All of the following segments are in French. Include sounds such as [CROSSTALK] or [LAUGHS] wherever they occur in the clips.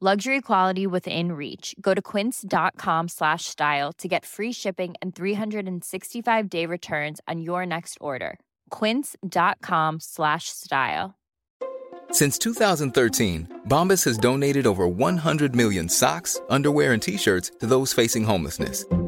Luxury quality within reach. Go to quince.com slash style to get free shipping and 365 day returns on your next order. Quince.com slash style. Since 2013, Bombas has donated over 100 million socks, underwear, and t shirts to those facing homelessness.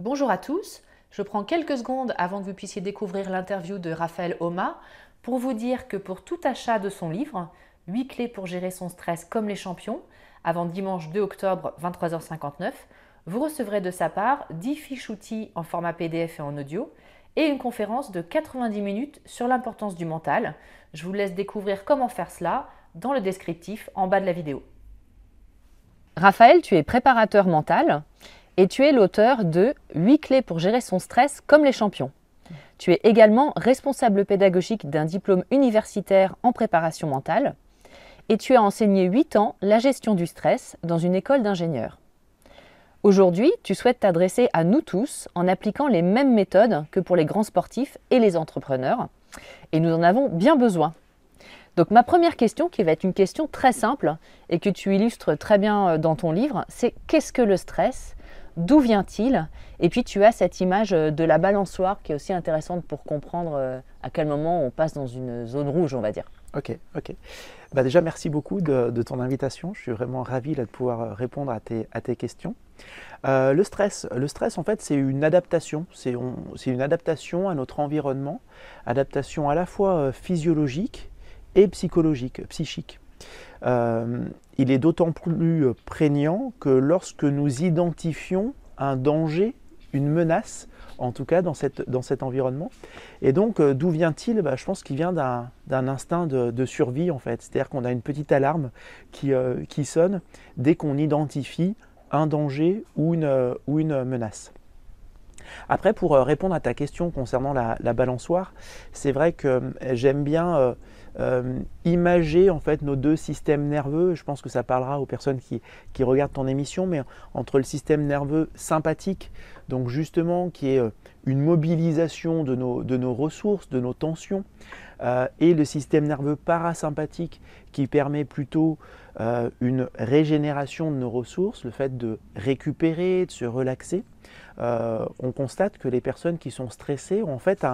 Bonjour à tous, je prends quelques secondes avant que vous puissiez découvrir l'interview de Raphaël Oma pour vous dire que pour tout achat de son livre, 8 clés pour gérer son stress comme les champions, avant dimanche 2 octobre 23h59, vous recevrez de sa part 10 fiches outils en format PDF et en audio et une conférence de 90 minutes sur l'importance du mental. Je vous laisse découvrir comment faire cela dans le descriptif en bas de la vidéo. Raphaël, tu es préparateur mental et tu es l'auteur de 8 clés pour gérer son stress comme les champions. Tu es également responsable pédagogique d'un diplôme universitaire en préparation mentale et tu as enseigné 8 ans la gestion du stress dans une école d'ingénieurs. Aujourd'hui, tu souhaites t'adresser à nous tous en appliquant les mêmes méthodes que pour les grands sportifs et les entrepreneurs. Et nous en avons bien besoin. Donc ma première question, qui va être une question très simple et que tu illustres très bien dans ton livre, c'est qu'est-ce que le stress D'où vient-il? Et puis tu as cette image de la balançoire qui est aussi intéressante pour comprendre à quel moment on passe dans une zone rouge, on va dire. Ok, ok. Bah déjà, merci beaucoup de, ton invitation. Je suis vraiment ravi de pouvoir répondre à tes, questions. Euh, le stress, en fait, c'est une adaptation. C'est une adaptation à notre environnement, adaptation à la fois euh, physiologique et psychologique, psychique. Euh, il est d'autant plus prégnant que lorsque nous identifions un danger, une menace, en tout cas dans, cet environnement. Et donc, euh, d'où vient-il? Bah, Je pense qu'il vient d'un instinct de, survie, en fait. C'est-à-dire qu'on a une petite alarme qui, euh, sonne dès qu'on identifie un danger euh, ou une menace. Après, pour répondre à ta question concernant la, la balançoire, c'est vrai que j'aime bien euh, imager en fait nos deux systèmes nerveux. Je pense que ça parlera aux personnes qui, regardent ton émission, mais entre le système nerveux sympathique, donc justement qui est euh, une mobilisation de nos, ressources, de nos tensions, euh, et le système nerveux parasympathique qui permet plutôt une régénération de nos ressources, le fait de récupérer, de se relaxer. Euh, on constate que les personnes qui sont stressées ont en fait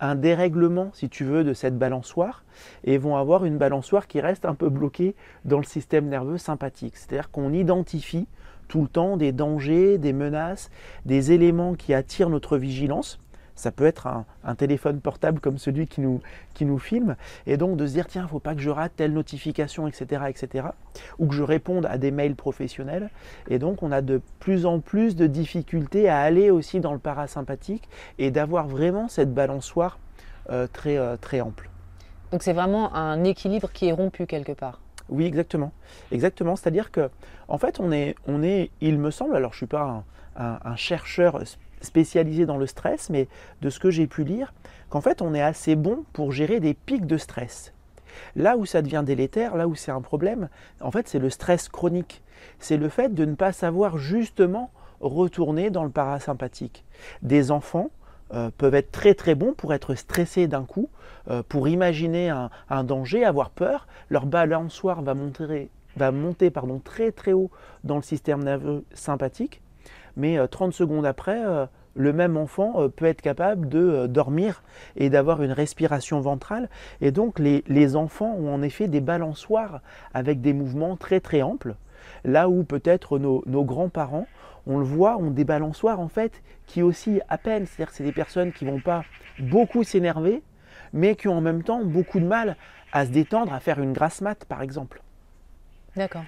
un, dérèglement, si tu veux, de cette balançoire et vont avoir une balançoire qui reste un peu bloquée dans le système nerveux sympathique. C'est-à-dire qu'on identifie tout le temps des dangers, des menaces, des éléments qui attirent notre vigilance ça peut être un, téléphone portable comme celui qui nous, qui nous filme, et donc de se dire tiens, il ne faut pas que je rate telle notification, etc., etc., ou que je réponde à des mails professionnels, et donc on a de plus en plus de difficultés à aller aussi dans le parasympathique et d'avoir vraiment cette balançoire euh, très, euh, très ample. Donc c'est vraiment un équilibre qui est rompu quelque part. Oui, exactement. Exactement. C'est-à-dire que, en fait, on est, on est, il me semble, alors je ne suis pas un, un chercheur spécialisé dans le stress, mais de ce que j'ai pu lire, qu'en fait on est assez bon pour gérer des pics de stress. Là où ça devient délétère, là où c'est un problème, en fait, c'est le stress chronique. C'est le fait de ne pas savoir justement retourner dans le parasympathique. Des enfants euh, peuvent être très très bons pour être stressés d'un coup, euh, pour imaginer un, danger, avoir peur. Leur balançoire va monter, va monter très très haut dans le système nerveux sympathique, mais 30 secondes après, le même enfant euh, peut être capable de euh, dormir et d'avoir une respiration ventrale. Et donc les, enfants ont en effet des balançoires avec des mouvements très très amples, là où peut-être nos, grands-parents, on le voit, ont des balançoires en fait qui aussi à peine, c'est-à-dire c'est des personnes qui vont pas beaucoup s'énerver, mais qui ont en même temps beaucoup de mal à se détendre, à faire une grasse mat par exemple. D'accord.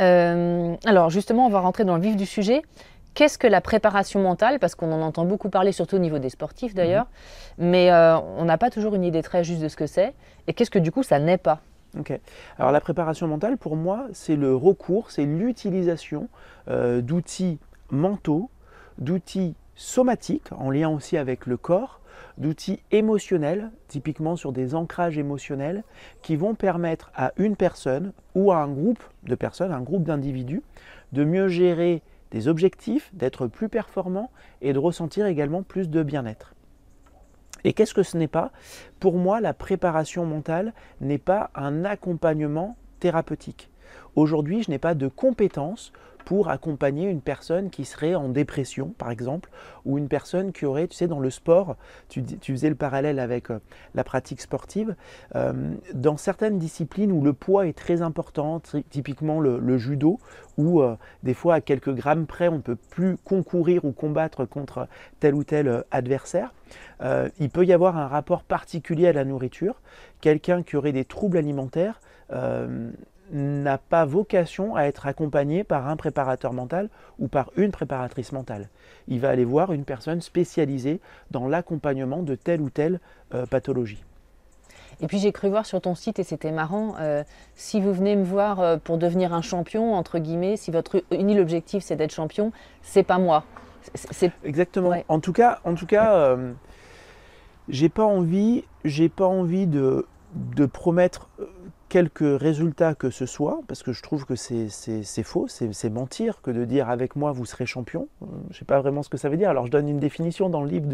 Euh, alors justement, on va rentrer dans le vif du sujet. Qu'est-ce que la préparation mentale? Parce qu'on en entend beaucoup parler, surtout au niveau des sportifs d'ailleurs, mhm. mais euh, on n'a pas toujours une idée très juste de ce que c'est. Et qu'est-ce que du coup ça n'est pas? Ok. Alors la préparation mentale, pour moi, c'est le recours, c'est l'utilisation euh, d'outils mentaux, d'outils somatiques, en lien aussi avec le corps, d'outils émotionnels, typiquement sur des ancrages émotionnels, qui vont permettre à une personne ou à un groupe de personnes, un groupe d'individus, de mieux gérer des objectifs, d'être plus performant et de ressentir également plus de bien-être. Et qu'est-ce que ce n'est pas? Pour moi, la préparation mentale n'est pas un accompagnement thérapeutique. Aujourd'hui, je n'ai pas de compétences pour accompagner une personne qui serait en dépression, par exemple, ou une personne qui aurait, tu sais, dans le sport, tu, faisais le parallèle avec euh, la pratique sportive, euh, dans certaines disciplines où le poids est très important, typiquement le, judo, où euh, des fois à quelques grammes près, on ne peut plus concourir ou combattre contre tel ou tel adversaire, il peut y avoir un rapport particulier à la nourriture. Quelqu'un qui aurait des troubles alimentaires n'a pas vocation à être accompagné par un préparateur mental ou par une préparatrice mentale. Il va aller voir une personne spécialisée dans l'accompagnement de telle ou telle euh, pathologie. Et puis j'ai cru voir sur ton site, et c'était marrant, euh, si vous venez me voir euh, pour devenir un champion, entre guillemets, si votre unique objectif c'est d'être champion, c'est pas moi. C'est... Exactement. En tout cas, en tout cas j'ai pas envie, j'ai pas envie de, de promettre quelques résultats que ce soit, parce que je trouve que c'est faux, c'est mentir que de dire avec moi vous serez champion. Euh, je ne sais pas vraiment ce que ça veut dire. Alors je donne une définition dans le livre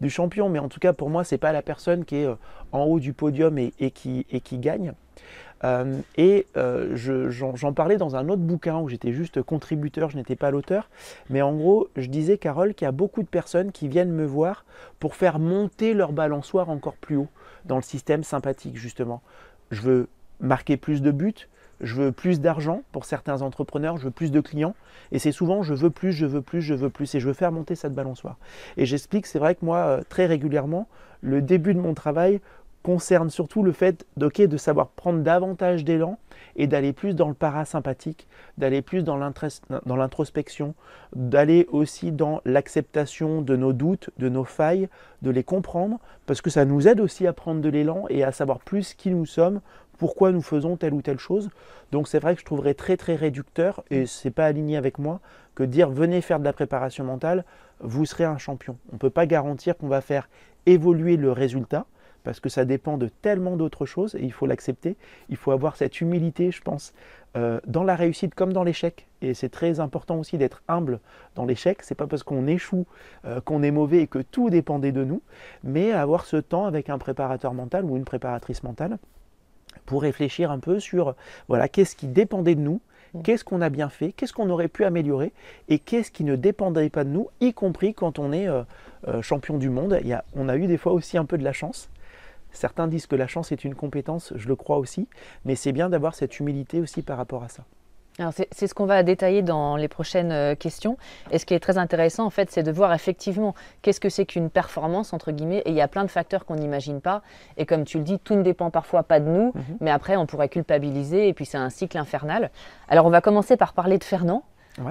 du, champion, mais en tout cas pour moi c'est pas la personne qui est euh, en haut du podium et, qui, et qui, gagne. Euh, et j'en parlais dans un autre bouquin où j'étais juste contributeur, je n'étais pas l'auteur. Mais en gros, je disais, Carole, qu'il y a beaucoup de personnes qui viennent me voir pour faire monter leur balançoire encore plus haut dans le système sympathique, justement. Je veux marquer plus de buts, je veux plus d'argent pour certains entrepreneurs, je veux plus de clients. Et c'est souvent je veux plus, je veux plus, je veux plus. Et je veux faire monter cette balançoire. Et j'explique, c'est vrai que moi, euh, très régulièrement, le début de mon travail concerne surtout le fait de savoir prendre davantage d'élan et d'aller plus dans le parasympathique, d'aller plus dans l'introspection, d'aller aussi dans l'acceptation de nos doutes, de nos failles, de les comprendre, parce que ça nous aide aussi à prendre de l'élan et à savoir plus qui nous sommes pourquoi nous faisons telle ou telle chose. Donc c'est vrai que je trouverais très très réducteur, et ce n'est pas aligné avec moi, que dire venez faire de la préparation mentale, vous serez un champion. On ne peut pas garantir qu'on va faire évoluer le résultat, parce que ça dépend de tellement d'autres choses, et il faut l'accepter. Il faut avoir cette humilité, je pense, euh, dans la réussite comme dans l'échec. Et c'est très important aussi d'être humble dans l'échec. C'est pas parce qu'on échoue euh, qu'on est mauvais et que tout dépendait de nous, mais avoir ce temps avec un préparateur mental ou une préparatrice mentale pour réfléchir un peu sur voilà, qu'est-ce qui dépendait de nous, mm. qu'est-ce qu'on a bien fait, qu'est-ce qu'on aurait pu améliorer et qu'est-ce qui ne dépendait pas de nous, y compris quand on est euh, euh, champion du monde. Il y a, on a eu des fois aussi un peu de la chance. Certains disent que la chance est une compétence, je le crois aussi, mais c'est bien d'avoir cette humilité aussi par rapport à ça c'est ce qu'on va détailler dans les prochaines euh, questions. Et ce qui est très intéressant, en fait, c'est de voir effectivement qu'est-ce que c'est qu'une performance, entre guillemets. Et il y a plein de facteurs qu'on n'imagine pas. Et comme tu le dis, tout ne dépend parfois pas de nous, mhm. mais après, on pourrait culpabiliser. Et puis, c'est un cycle infernal. Alors, on va commencer par parler de Fernand.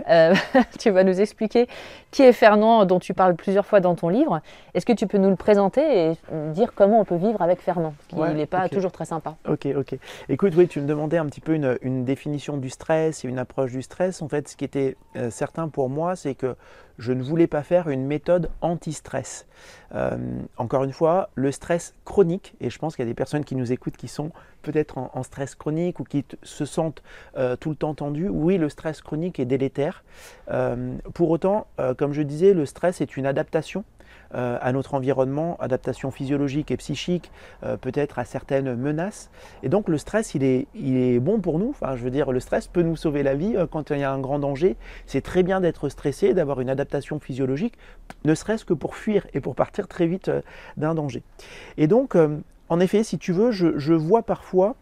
Euh, [LAUGHS] tu vas nous expliquer qui est Fernand, dont tu parles plusieurs fois dans ton livre. Est-ce que tu peux nous le présenter et dire comment on peut vivre avec Fernand Parce qu'il n'est pas toujours très sympa. Ok, ok. Écoute, oui, tu me demandais un petit peu une, définition du stress et une approche du stress. En fait, ce qui était euh, certain pour moi, c'est que je ne voulais pas faire une méthode anti-stress. Euh, encore une fois, le stress chronique, et je pense qu'il y a des personnes qui nous écoutent qui sont peut-être en, stress chronique ou qui se sentent euh, tout le temps tendues. Oui, le stress chronique est délétère. Euh, pour autant, comme je disais, le stress est une adaptation euh, à notre environnement, adaptation physiologique et psychique, euh, peut-être à certaines menaces. Et donc le stress, il est, il est bon pour nous. Enfin, je veux dire, le stress peut nous sauver la vie euh, quand il y a un grand danger. C'est très bien d'être stressé, d'avoir une adaptation physiologique, ne serait-ce que pour fuir et pour partir très vite d'un danger. Et donc, en effet, si tu veux, je, je vois parfois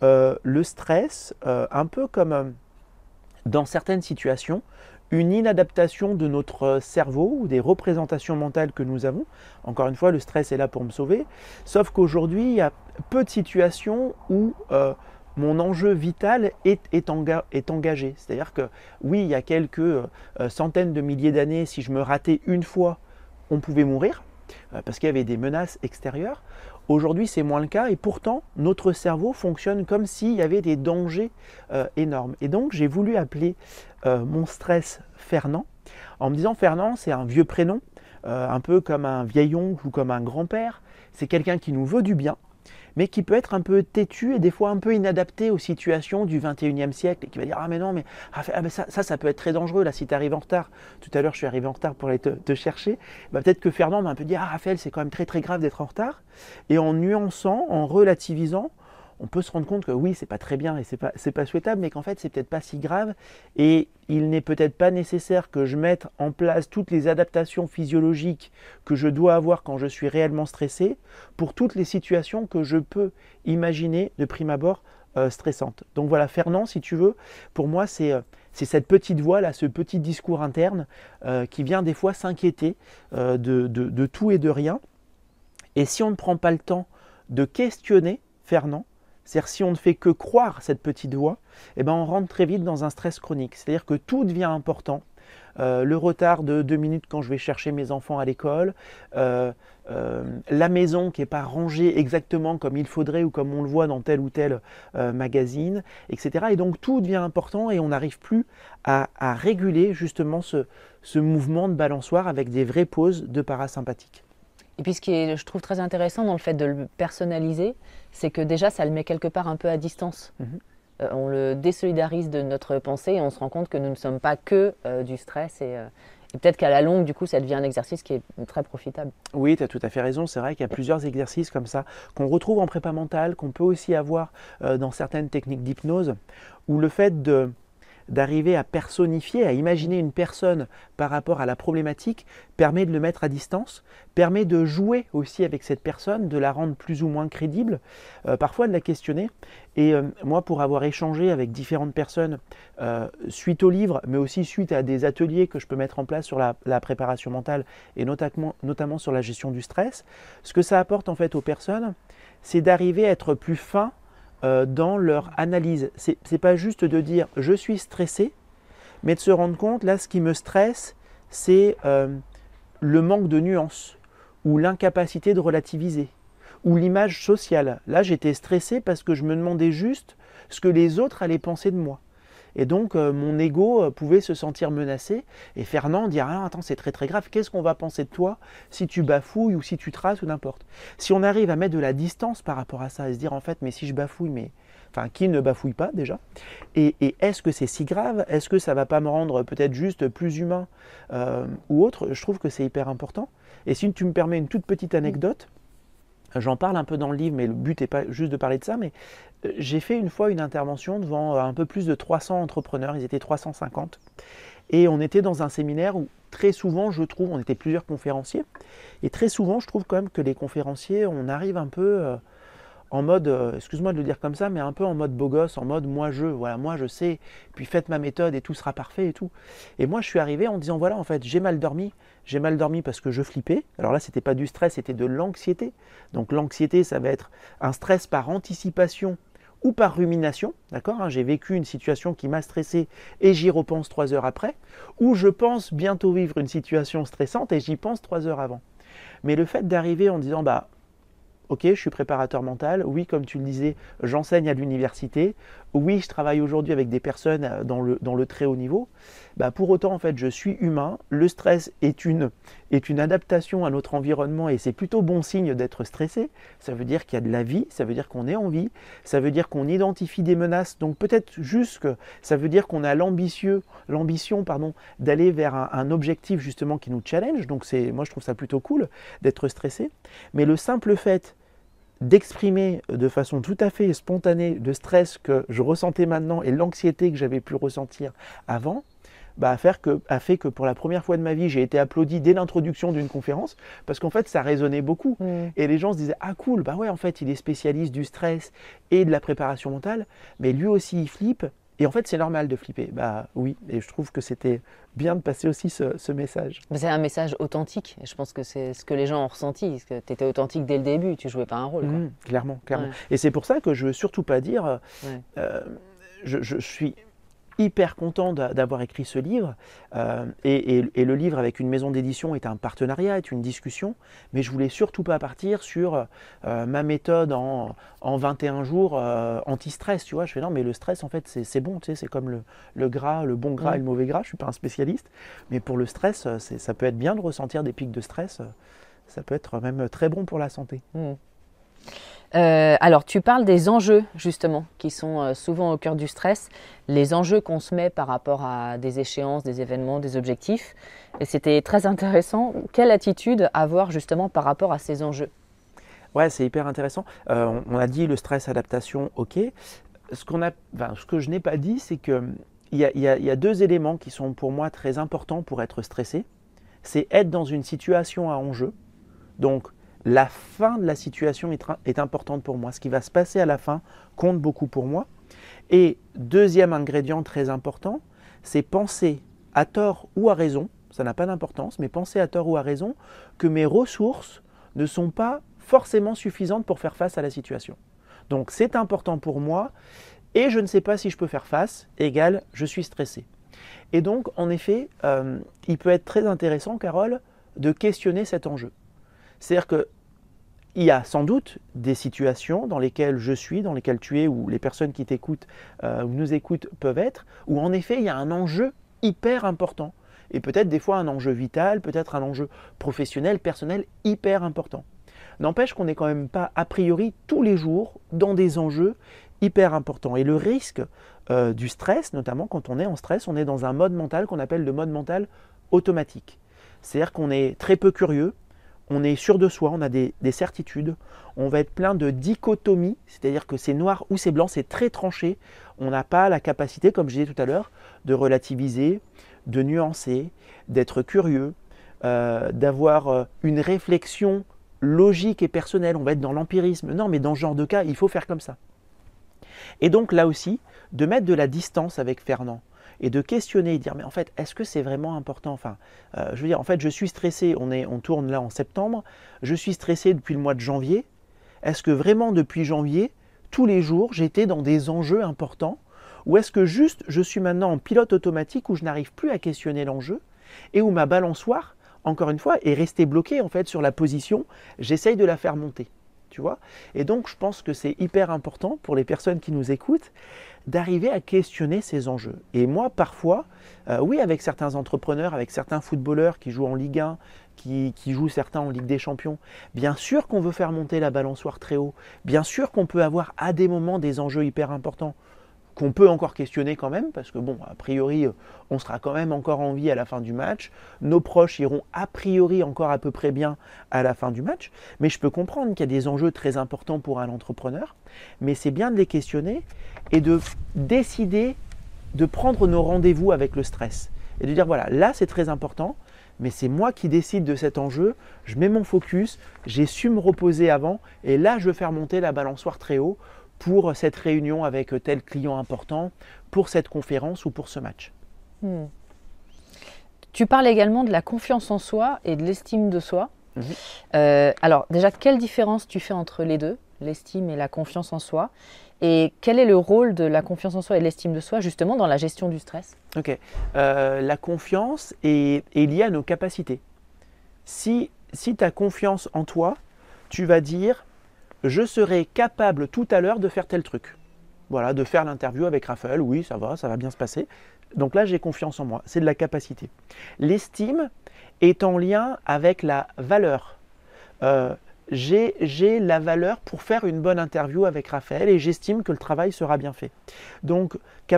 le stress un peu comme dans certaines situations, une inadaptation de notre cerveau ou des représentations mentales que nous avons. Encore une fois, le stress est là pour me sauver. Sauf qu'aujourd'hui, il y a peu de situations où euh, mon enjeu vital est, engagé. C'est-à-dire que oui, il y a quelques euh, centaines de milliers d'années, si je me ratais une fois, on pouvait mourir parce qu'il y avait des menaces extérieures. Aujourd'hui, c'est moins le cas et pourtant, notre cerveau fonctionne comme s'il y avait des dangers énormes. Et donc, j'ai voulu appeler euh, mon stress Fernand, en me disant Fernand, c'est un vieux prénom, euh, un peu comme un vieil oncle ou comme un grand-père. C'est quelqu'un qui nous veut du bien, mais qui peut être un peu têtu et des fois un peu inadapté aux situations du 21e siècle et qui va dire Ah, mais non, mais, ah, ah, ça, ça, peut être très dangereux là si tu arrives en retard. Tout à l'heure, je suis arrivé en retard pour aller te, chercher. Bah, peut-être que Fernand va un peu dire Ah, Raphaël, c'est quand même très très grave d'être en retard. Et en nuançant, en relativisant, on peut se rendre compte que oui, c'est pas très bien et c'est pas, pas souhaitable, mais qu'en fait, c'est peut-être pas si grave. Et il n'est peut-être pas nécessaire que je mette en place toutes les adaptations physiologiques que je dois avoir quand je suis réellement stressé pour toutes les situations que je peux imaginer de prime abord euh, stressantes. Donc voilà, Fernand, si tu veux, pour moi, c'est. Euh, cette petite voix là, ce petit discours interne euh, qui vient des fois s'inquiéter de, de tout et de rien. Et si on ne prend pas le temps de questionner Fernand, c'est-à-dire si on ne fait que croire cette petite voix, eh ben on rentre très vite dans un stress chronique. C'est-à-dire que tout devient important. Euh, le retard de deux minutes quand je vais chercher mes enfants à l'école, euh, euh, la maison qui n'est pas rangée exactement comme il faudrait ou comme on le voit dans tel ou tel magazine, etc. Et donc tout devient important et on n'arrive plus à, réguler justement ce, ce mouvement de balançoire avec des vraies pauses de parasympathique. Et puis ce qui est, je trouve très intéressant dans le fait de le personnaliser, c'est que déjà ça le met quelque part un peu à distance. Mhm. Euh, on le désolidarise de notre pensée et on se rend compte que nous ne sommes pas que euh, du stress euh, et, peut-être qu'à la longue, du coup, ça devient un exercice qui est très profitable. Oui, tu as tout à fait raison. C'est vrai qu'il y a plusieurs exercices comme ça qu'on retrouve en prépa mentale, qu'on peut aussi avoir dans certaines techniques d'hypnose, où le fait de d'arriver à personnifier, à imaginer une personne par rapport à la problématique, permet de le mettre à distance, permet de jouer aussi avec cette personne, de la rendre plus ou moins crédible, euh, parfois de la questionner. Et euh, moi, pour avoir échangé avec différentes personnes euh, suite au livre, mais aussi suite à des ateliers que je peux mettre en place sur la, préparation mentale et notamment, notamment sur la gestion du stress, ce que ça apporte en fait aux personnes, c'est d'arriver à être plus fin euh, dans leur analyse. Ce n'est pas juste de dire je suis stressé, mais de se rendre compte, là, ce qui me stresse, c'est euh, le manque de nuances, ou l'incapacité de relativiser, ou l'image sociale. Là, j'étais stressé parce que je me demandais juste ce que les autres allaient penser de moi. Et donc euh, mon ego euh, pouvait se sentir menacé. Et Fernand dit ah, attends c'est très très grave. Qu'est-ce qu'on va penser de toi si tu bafouilles ou si tu traces ou n'importe? Si on arrive à mettre de la distance par rapport à ça et se dire en fait mais si je bafouille mais enfin qui ne bafouille pas déjà et, est-ce que c'est si grave? Est-ce que ça va pas me rendre peut-être juste plus humain euh, ou autre? Je trouve que c'est hyper important. Et si tu me permets une toute petite anecdote. J'en parle un peu dans le livre, mais le but n'est pas juste de parler de ça. Mais euh, j'ai fait une fois une intervention devant euh, un peu plus de 300 entrepreneurs, ils étaient 350. Et on était dans un séminaire où très souvent, je trouve, on était plusieurs conférenciers. Et très souvent, je trouve quand même que les conférenciers, on arrive un peu euh, en mode, excuse-moi de le dire comme ça, mais un peu en mode beau gosse, en mode moi je, voilà, moi je sais, puis faites ma méthode et tout sera parfait et tout. Et moi je suis arrivé en disant voilà, en fait, j'ai mal dormi, j'ai mal dormi parce que je flippais. Alors là, c'était pas du stress, c'était de l'anxiété. Donc l'anxiété, ça va être un stress par anticipation ou par rumination, d'accord hein, J'ai vécu une situation qui m'a stressé et j'y repense trois heures après, ou je pense bientôt vivre une situation stressante et j'y pense trois heures avant. Mais le fait d'arriver en disant, bah, ok, je suis préparateur mental, oui, comme tu le disais, j'enseigne à l'université, oui, je travaille aujourd'hui avec des personnes euh, dans le, très haut niveau, bah pour autant, en fait, je suis humain. Le stress est une, adaptation à notre environnement et c'est plutôt bon signe d'être stressé. Ça veut dire qu'il y a de la vie, ça veut dire qu'on est en vie, ça veut dire qu'on identifie des menaces. Donc peut-être juste que ça veut dire qu'on a l'ambition d'aller vers un, un, objectif justement qui nous challenge. Donc c'est, moi je trouve ça plutôt cool d'être stressé. Mais le simple fait d'exprimer de façon tout à fait spontanée le stress que je ressentais maintenant et l'anxiété que j'avais pu ressentir avant, bah, a, fait que, a fait que pour la première fois de ma vie, j'ai été applaudi dès l'introduction d'une conférence parce qu'en fait, ça résonnait beaucoup. Mmh. Et les gens se disaient Ah, cool, bah ouais, en fait, il est spécialiste du stress et de la préparation mentale, mais lui aussi, il flippe. Et en fait, c'est normal de flipper. Bah oui, et je trouve que c'était bien de passer aussi ce, message. C'est un message authentique. Et je pense que c'est ce que les gens ont ressenti. que tu étais authentique dès le début, tu jouais pas un rôle. Mmh, clairement, clairement. Et c'est pour ça que je veux surtout pas dire. Euh, je, je, suis hyper content d'avoir écrit ce livre. Euh, et, le livre avec une maison d'édition est un partenariat, est une discussion. Mais je voulais surtout pas partir sur euh, ma méthode en, 21 jours euh, anti-stress. Tu vois, je fais non, mais le stress, en fait, c'est bon. Tu sais, c'est comme le, le, gras, le bon gras et le mauvais gras. Je suis pas un spécialiste. Mais pour le stress, ça peut être bien de ressentir des pics de stress. Ça peut être même très bon pour la santé. Mmh. Euh, alors, tu parles des enjeux, justement, qui sont euh, souvent au cœur du stress, les enjeux qu'on se met par rapport à des échéances, des événements, des objectifs. Et c'était très intéressant. Quelle attitude avoir, justement, par rapport à ces enjeux? Ouais, c'est hyper intéressant. Euh, on a dit le stress, adaptation, ok. Ce, qu'on a, ce que je n'ai pas dit, c'est qu'il y, y, y a deux éléments qui sont pour moi très importants pour être stressé. C'est être dans une situation à enjeu. Donc, la fin de la situation est, importante pour moi. Ce qui va se passer à la fin compte beaucoup pour moi. Et deuxième ingrédient très important, c'est penser à tort ou à raison, ça n'a pas d'importance, mais penser à tort ou à raison que mes ressources ne sont pas forcément suffisantes pour faire face à la situation. Donc c'est important pour moi et je ne sais pas si je peux faire face, égal, je suis stressé. Et donc, en effet, euh, il peut être très intéressant, Carole, de questionner cet enjeu. C'est-à-dire qu'il y a sans doute des situations dans lesquelles je suis, dans lesquelles tu es, ou les personnes qui t'écoutent euh, ou nous écoutent peuvent être, où en effet il y a un enjeu hyper important. Et peut-être des fois un enjeu vital, peut-être un enjeu professionnel, personnel hyper important. N'empêche qu'on n'est quand même pas a priori tous les jours dans des enjeux hyper importants. Et le risque euh, du stress, notamment quand on est en stress, on est dans un mode mental qu'on appelle le mode mental automatique. C'est-à-dire qu'on est très peu curieux, on est sûr de soi, on a des, certitudes, on va être plein de dichotomie, c'est-à-dire que c'est noir ou c'est blanc, c'est très tranché. On n'a pas la capacité, comme je disais tout à l'heure, de relativiser, de nuancer, d'être curieux, euh, d'avoir euh, une réflexion logique et personnelle. On va être dans l'empirisme. Non, mais dans ce genre de cas, il faut faire comme ça. Et donc là aussi, de mettre de la distance avec Fernand et de questionner dire mais en fait est-ce que c'est vraiment important? Enfin euh, je veux dire en fait je suis stressé on est on tourne là en septembre je suis stressé depuis le mois de janvier. Est-ce que vraiment depuis janvier tous les jours j'étais dans des enjeux importants? Ou est-ce que juste je suis maintenant en pilote automatique où je n'arrive plus à questionner l'enjeu et où ma balançoire encore une fois est restée bloquée en fait sur la position j'essaye de la faire monter tu vois? Et donc je pense que c'est hyper important pour les personnes qui nous écoutent d'arriver à questionner ces enjeux. Et moi, parfois, euh, oui, avec certains entrepreneurs, avec certains footballeurs qui jouent en Ligue 1, qui, qui jouent certains en Ligue des Champions, bien sûr qu'on veut faire monter la balançoire très haut, bien sûr qu'on peut avoir à des moments des enjeux hyper importants qu'on peut encore questionner quand même, parce que bon, a priori, on sera quand même encore en vie à la fin du match. Nos proches iront a priori encore à peu près bien à la fin du match. Mais je peux comprendre qu'il y a des enjeux très importants pour un entrepreneur. Mais c'est bien de les questionner et de décider de prendre nos rendez-vous avec le stress. Et de dire, voilà, là c'est très important, mais c'est moi qui décide de cet enjeu, je mets mon focus, j'ai su me reposer avant, et là je veux faire monter la balançoire très haut pour cette réunion avec tel client important, pour cette conférence ou pour ce match. Hmm. Tu parles également de la confiance en soi et de l'estime de soi. Mhm. Euh, alors déjà, quelle différence tu fais entre les deux, l'estime et la confiance en soi? Et quel est le rôle de la confiance en soi et de l'estime de soi justement dans la gestion du stress? Ok. Euh, la confiance est, est, liée à nos capacités. Si, si tu as confiance en toi, tu vas dire je serai capable tout à l'heure de faire tel truc. voilà, de faire l'interview avec Raphaël, oui, ça va, ça va bien se passer. Donc là, j'ai confiance en moi, c'est de la capacité. L'estime est en lien avec la valeur. Euh, j'ai la valeur pour faire une bonne interview avec Raphaël et j'estime que le travail sera bien fait. Donc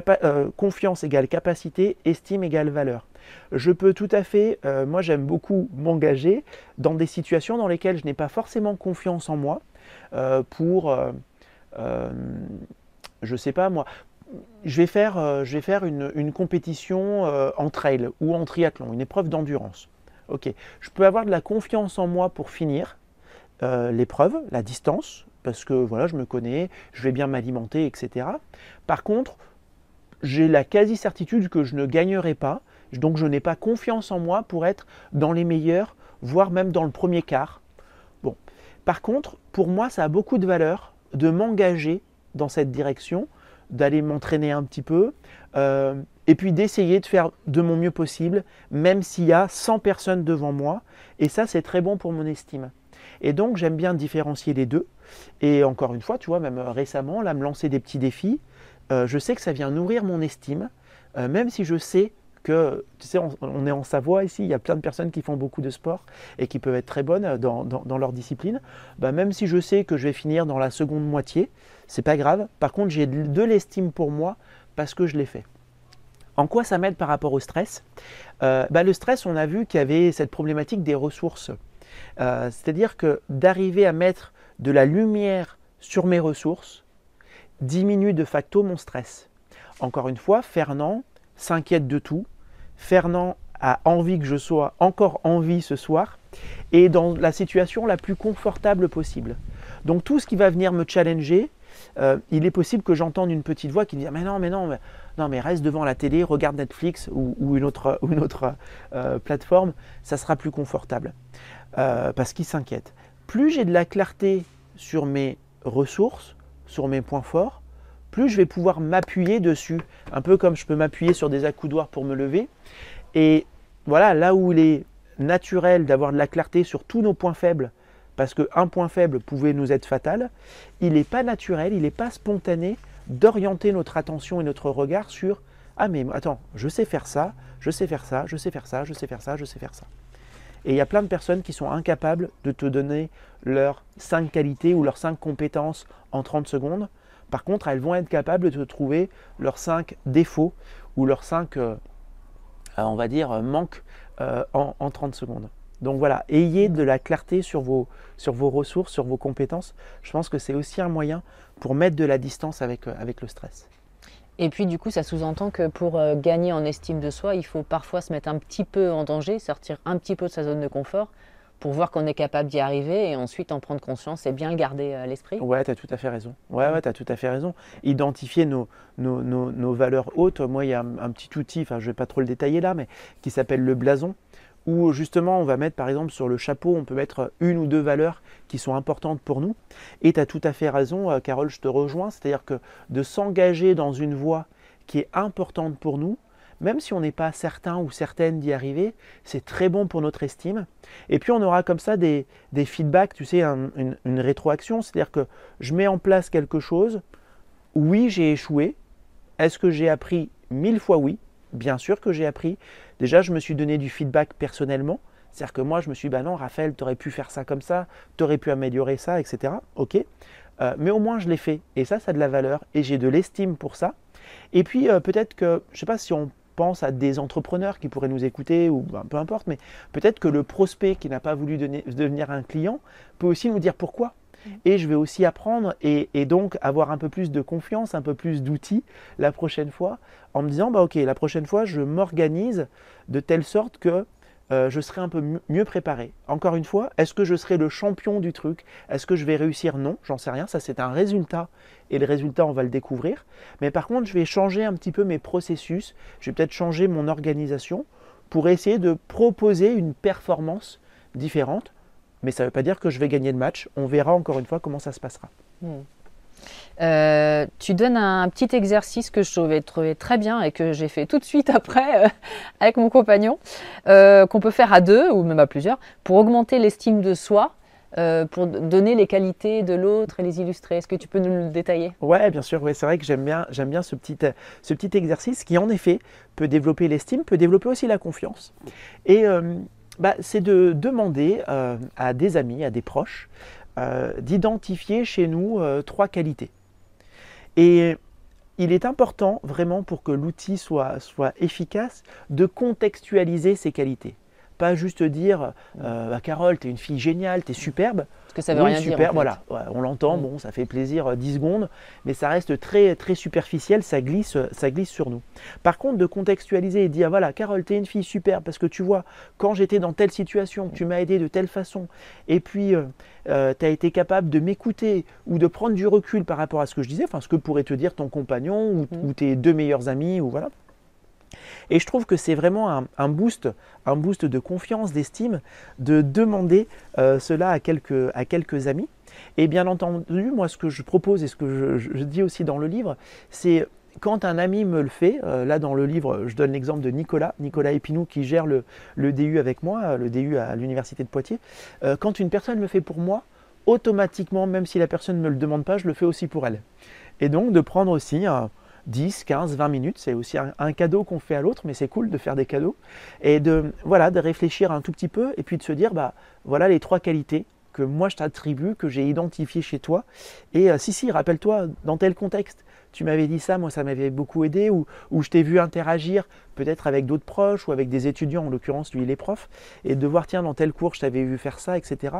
euh, confiance égale capacité, estime égale valeur. Je peux tout à fait, euh, moi j'aime beaucoup m'engager dans des situations dans lesquelles je n'ai pas forcément confiance en moi pour, je ne sais pas moi, je vais faire, je vais faire une, compétition en trail ou en triathlon, une épreuve d'endurance. Ok, je peux avoir de la confiance en moi pour finir euh, l'épreuve, la distance, parce que voilà, je me connais, je vais bien m'alimenter, etc. Par contre, j'ai la quasi-certitude que je ne gagnerai pas, donc je n'ai pas confiance en moi pour être dans les meilleurs, voire même dans le premier quart. Par contre, pour moi, ça a beaucoup de valeur de m'engager dans cette direction, d'aller m'entraîner un petit peu, euh, et puis d'essayer de faire de mon mieux possible, même s'il y a 100 personnes devant moi. Et ça, c'est très bon pour mon estime. Et donc, j'aime bien différencier les deux. Et encore une fois, tu vois, même récemment, là, me lancer des petits défis, euh, je sais que ça vient nourrir mon estime, euh, même si je sais que, tu sais, on, est en Savoie ici, il y a plein de personnes qui font beaucoup de sport et qui peuvent être très bonnes dans, leur discipline. Bah, même si je sais que je vais finir dans la seconde moitié, c'est pas grave. Par contre, j'ai de l'estime pour moi parce que je l'ai fait. En quoi ça m'aide par rapport au stress? Euh, bah, Le stress, on a vu qu'il y avait cette problématique des ressources. Euh, c'est-à-dire que d'arriver à mettre de la lumière sur mes ressources diminue de facto mon stress. Encore une fois, Fernand s'inquiète de tout. Fernand a envie que je sois encore en vie ce soir et dans la situation la plus confortable possible. Donc tout ce qui va venir me challenger, euh, il est possible que j'entende une petite voix qui me dit mais non mais non mais, non reste devant la télé regarde Netflix ou, une autre, [LAUGHS] une autre euh, plateforme ça sera plus confortable euh, parce qu'il s'inquiète plus j'ai de la clarté sur mes ressources sur mes points forts plus je vais pouvoir m'appuyer dessus un peu comme je peux m'appuyer sur des accoudoirs pour me lever et voilà là où il est naturel d'avoir de la clarté sur tous nos points faibles parce qu'un point faible pouvait nous être fatal, il n'est pas naturel, il n'est pas spontané d'orienter notre attention et notre regard sur Ah mais attends, je sais faire ça, je sais faire ça, je sais faire ça, je sais faire ça, je sais faire ça. Et il y a plein de personnes qui sont incapables de te donner leurs 5 qualités ou leurs 5 compétences en 30 secondes. Par contre, elles vont être capables de trouver leurs 5 défauts ou leurs 5, euh, on va dire, manques euh, en, en 30 secondes. Donc voilà, ayez de la clarté sur vos, ressources, sur vos compétences. Je pense que c'est aussi un moyen pour mettre de la distance avec, euh, le stress. Et puis du coup, ça sous-entend que pour euh, gagner en estime de soi, il faut parfois se mettre un petit peu en danger, sortir un petit peu de sa zone de confort pour voir qu'on est capable d'y arriver et ensuite en prendre conscience et bien le garder à l'esprit. Ouais, tu as tout à fait raison. Ouais, ouais, tout à fait raison. Identifier nos, nos, nos, valeurs hautes. Moi, il y a un, petit outil, enfin, je vais pas trop le détailler là, mais qui s'appelle le blason où justement on va mettre par exemple sur le chapeau, on peut mettre une ou deux valeurs qui sont importantes pour nous. Et tu as tout à fait raison, euh, Carole, je te rejoins, c'est-à-dire que de s'engager dans une voie qui est importante pour nous, même si on n'est pas certain ou certaine d'y arriver, c'est très bon pour notre estime. Et puis on aura comme ça des, feedbacks, tu sais, une, rétroaction, c'est-à-dire que je mets en place quelque chose, oui j'ai échoué, est-ce que j'ai appris mille fois oui? Bien sûr que j'ai appris. Déjà, je me suis donné du feedback personnellement. C'est-à-dire que moi, je me suis dit, bah non, Raphaël, tu aurais pu faire ça comme ça, tu aurais pu améliorer ça, etc. Ok. Euh, mais au moins, je l'ai fait. Et ça, ça a de la valeur. Et j'ai de l'estime pour ça. Et puis, euh, peut-être que, je ne sais pas si on pense à des entrepreneurs qui pourraient nous écouter, ou ben, peu importe, mais peut-être que le prospect qui n'a pas voulu devenir un client peut aussi nous dire pourquoi. Et je vais aussi apprendre et, donc avoir un peu plus de confiance, un peu plus d'outils la prochaine fois en me disant bah ok la prochaine fois je m'organise de telle sorte que euh, je serai un peu mieux préparé. Encore une fois, est-ce que je serai le champion du truc? Est-ce que je vais réussir? Non, j'en sais rien. Ça, c'est un résultat. Et le résultat, on va le découvrir. Mais par contre, je vais changer un petit peu mes processus. Je vais peut-être changer mon organisation pour essayer de proposer une performance différente mais ça ne veut pas dire que je vais gagner le match. On verra encore une fois comment ça se passera. Hmm. Euh, tu donnes un petit exercice que je vais trouver très bien et que j'ai fait tout de suite après euh, [LAUGHS] avec mon compagnon, euh, qu'on peut faire à deux ou même à plusieurs, pour augmenter l'estime de soi pour donner les qualités de l'autre et les illustrer. Est-ce que tu peux nous le détailler? Ouais, bien sûr. Ouais, c'est vrai que j'aime bien, j'aime bien ce petit, ce petit exercice qui, en effet, peut développer l'estime, peut développer aussi la confiance. Et bah, c'est de demander à des amis, à des proches, d'identifier chez nous trois qualités. Et il est important vraiment pour que l'outil soit, soit efficace de contextualiser ces qualités. Pas juste dire euh, bah, Carole, tu es une fille géniale, tu es superbe. Parce que ça veut rien super, dire. Voilà, on l'entend, mm. bon, ça fait plaisir 10 euh, secondes, mais ça reste très, très superficiel, ça glisse, ça glisse sur nous. Par contre, de contextualiser et dire voilà, Carole, tu es une fille superbe parce que tu vois, quand j'étais dans telle situation, tu m'as aidé de telle façon, et puis euh, tu as été capable de m'écouter ou de prendre du recul par rapport à ce que je disais, enfin ce que pourrait te dire ton compagnon ou, mm. ou tes deux meilleurs amis, ou voilà. Et je trouve que c'est vraiment un, boost, un boost de confiance, d'estime, de demander euh, cela à quelques, amis. Et bien entendu, moi, ce que je propose et ce que je, dis aussi dans le livre, c'est quand un ami me le fait, euh, là dans le livre, je donne l'exemple de Nicolas, Nicolas Epinou qui gère le, DU avec moi, le DU à l'Université de Poitiers, euh, quand une personne le fait pour moi, automatiquement, même si la personne ne me le demande pas, je le fais aussi pour elle. Et donc de prendre aussi 10, 15, 20 minutes. C'est aussi un, cadeau qu'on fait à l'autre, mais c'est cool de faire des cadeaux. Et de, voilà, de réfléchir un tout petit peu et puis de se dire, bah, voilà les trois qualités que moi je t'attribue, que j'ai identifiées chez toi. Et euh, si, si, rappelle-toi, dans tel contexte, tu m'avais dit ça, moi ça m'avait beaucoup aidé, ou, ou je t'ai vu interagir peut-être avec d'autres proches ou avec des étudiants, en l'occurrence lui il est prof, et de voir, tiens, dans tel cours je t'avais vu faire ça, etc.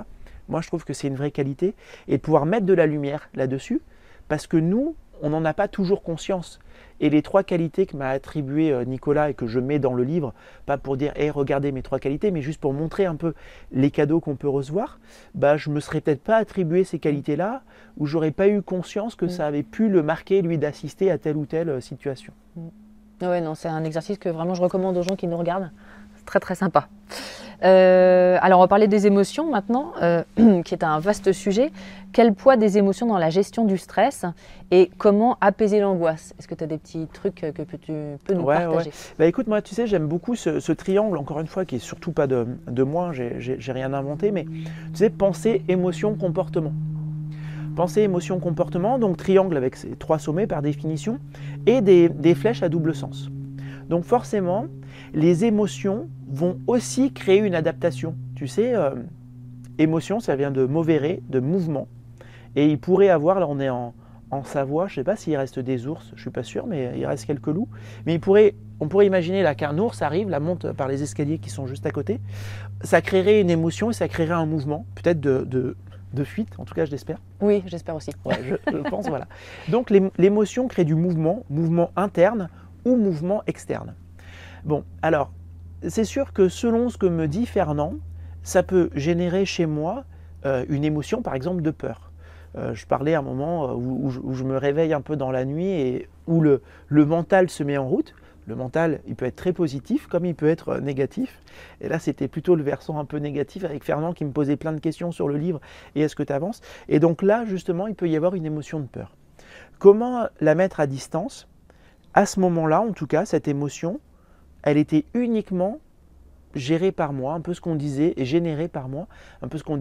Moi je trouve que c'est une vraie qualité, et de pouvoir mettre de la lumière là-dessus, parce que nous, on n'en a pas toujours conscience. Et les trois qualités que m'a attribué euh, Nicolas et que je mets dans le livre, pas pour dire hey, regardez mes trois qualités, mais juste pour montrer un peu les cadeaux qu'on peut recevoir, bah, je ne me serais peut-être pas attribué ces qualités-là, ou j'aurais pas eu conscience que mm. ça avait pu le marquer, lui, d'assister à telle ou telle euh, situation. Mm. Ouais, non, c'est un exercice que vraiment je recommande aux gens qui nous regardent. C'est très très sympa. Euh, alors, on va parler des émotions maintenant, euh, [CLEARS THROAT] qui est un vaste sujet. Quel poids des émotions dans la gestion du stress et comment apaiser l'angoisse Est-ce que tu as des petits trucs que tu peux nous partager? Bah, Écoute, moi, tu sais, j'aime beaucoup ce, triangle, encore une fois, qui est surtout pas de, de moi, j'ai rien inventé, mais tu sais, pensée, émotion, comportement. Pensée, émotion, comportement, donc triangle avec ses trois sommets par définition, et des, des flèches à double sens. Donc forcément, les émotions vont aussi créer une adaptation. Tu sais, euh, émotion, ça vient de movere, de mouvement. Et il pourrait avoir, là on est en, Savoie, je ne sais pas s'il reste des ours, je ne suis pas sûr, mais il reste quelques loups. Mais il pourrait, on pourrait imaginer là qu'un ours arrive, la monte par les escaliers qui sont juste à côté. Ça créerait une émotion et ça créerait un mouvement, peut-être de, fuite, en tout cas je l'espère. Oui, j'espère aussi. je, je, [LAUGHS] pense, voilà. Donc l'émotion crée du mouvement, mouvement interne ou mouvement externe. Bon, alors, c'est sûr que selon ce que me dit Fernand, ça peut générer chez moi euh, une émotion, par exemple, de peur. Euh, je parlais à un moment euh, où, je, me réveille un peu dans la nuit et où le, mental se met en route. Le mental, il peut être très positif comme il peut être négatif. Et là, c'était plutôt le versant un peu négatif avec Fernand qui me posait plein de questions sur le livre et est-ce que tu avances Et donc là, justement, il peut y avoir une émotion de peur. Comment la mettre à distance? À ce moment-là, en tout cas, cette émotion, elle était uniquement gérée par moi, un peu ce qu'on disait, et générée par moi, un peu ce qu'on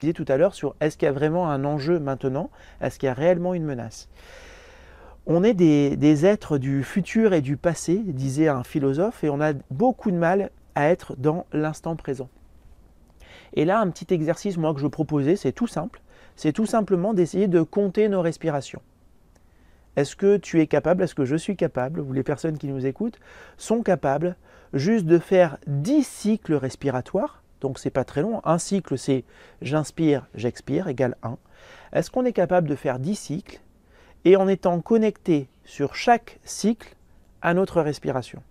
Disais tout à l'heure sur est-ce qu'il y a vraiment un enjeu maintenant? Est-ce qu'il y a réellement une menace? On est des, des, êtres du futur et du passé, disait un philosophe, et on a beaucoup de mal à être dans l'instant présent. Et là, un petit exercice, moi, que je proposais, c'est tout simple. C'est tout simplement d'essayer de compter nos respirations. Est-ce que tu es capable, est-ce que je suis capable, ou les personnes qui nous écoutent sont capables juste de faire 10 cycles respiratoires donc c'est pas très long. Un cycle, c'est j'inspire, j'expire, égale 1. Est-ce qu'on est capable de faire 10 cycles et en étant connecté sur chaque cycle à notre respiration?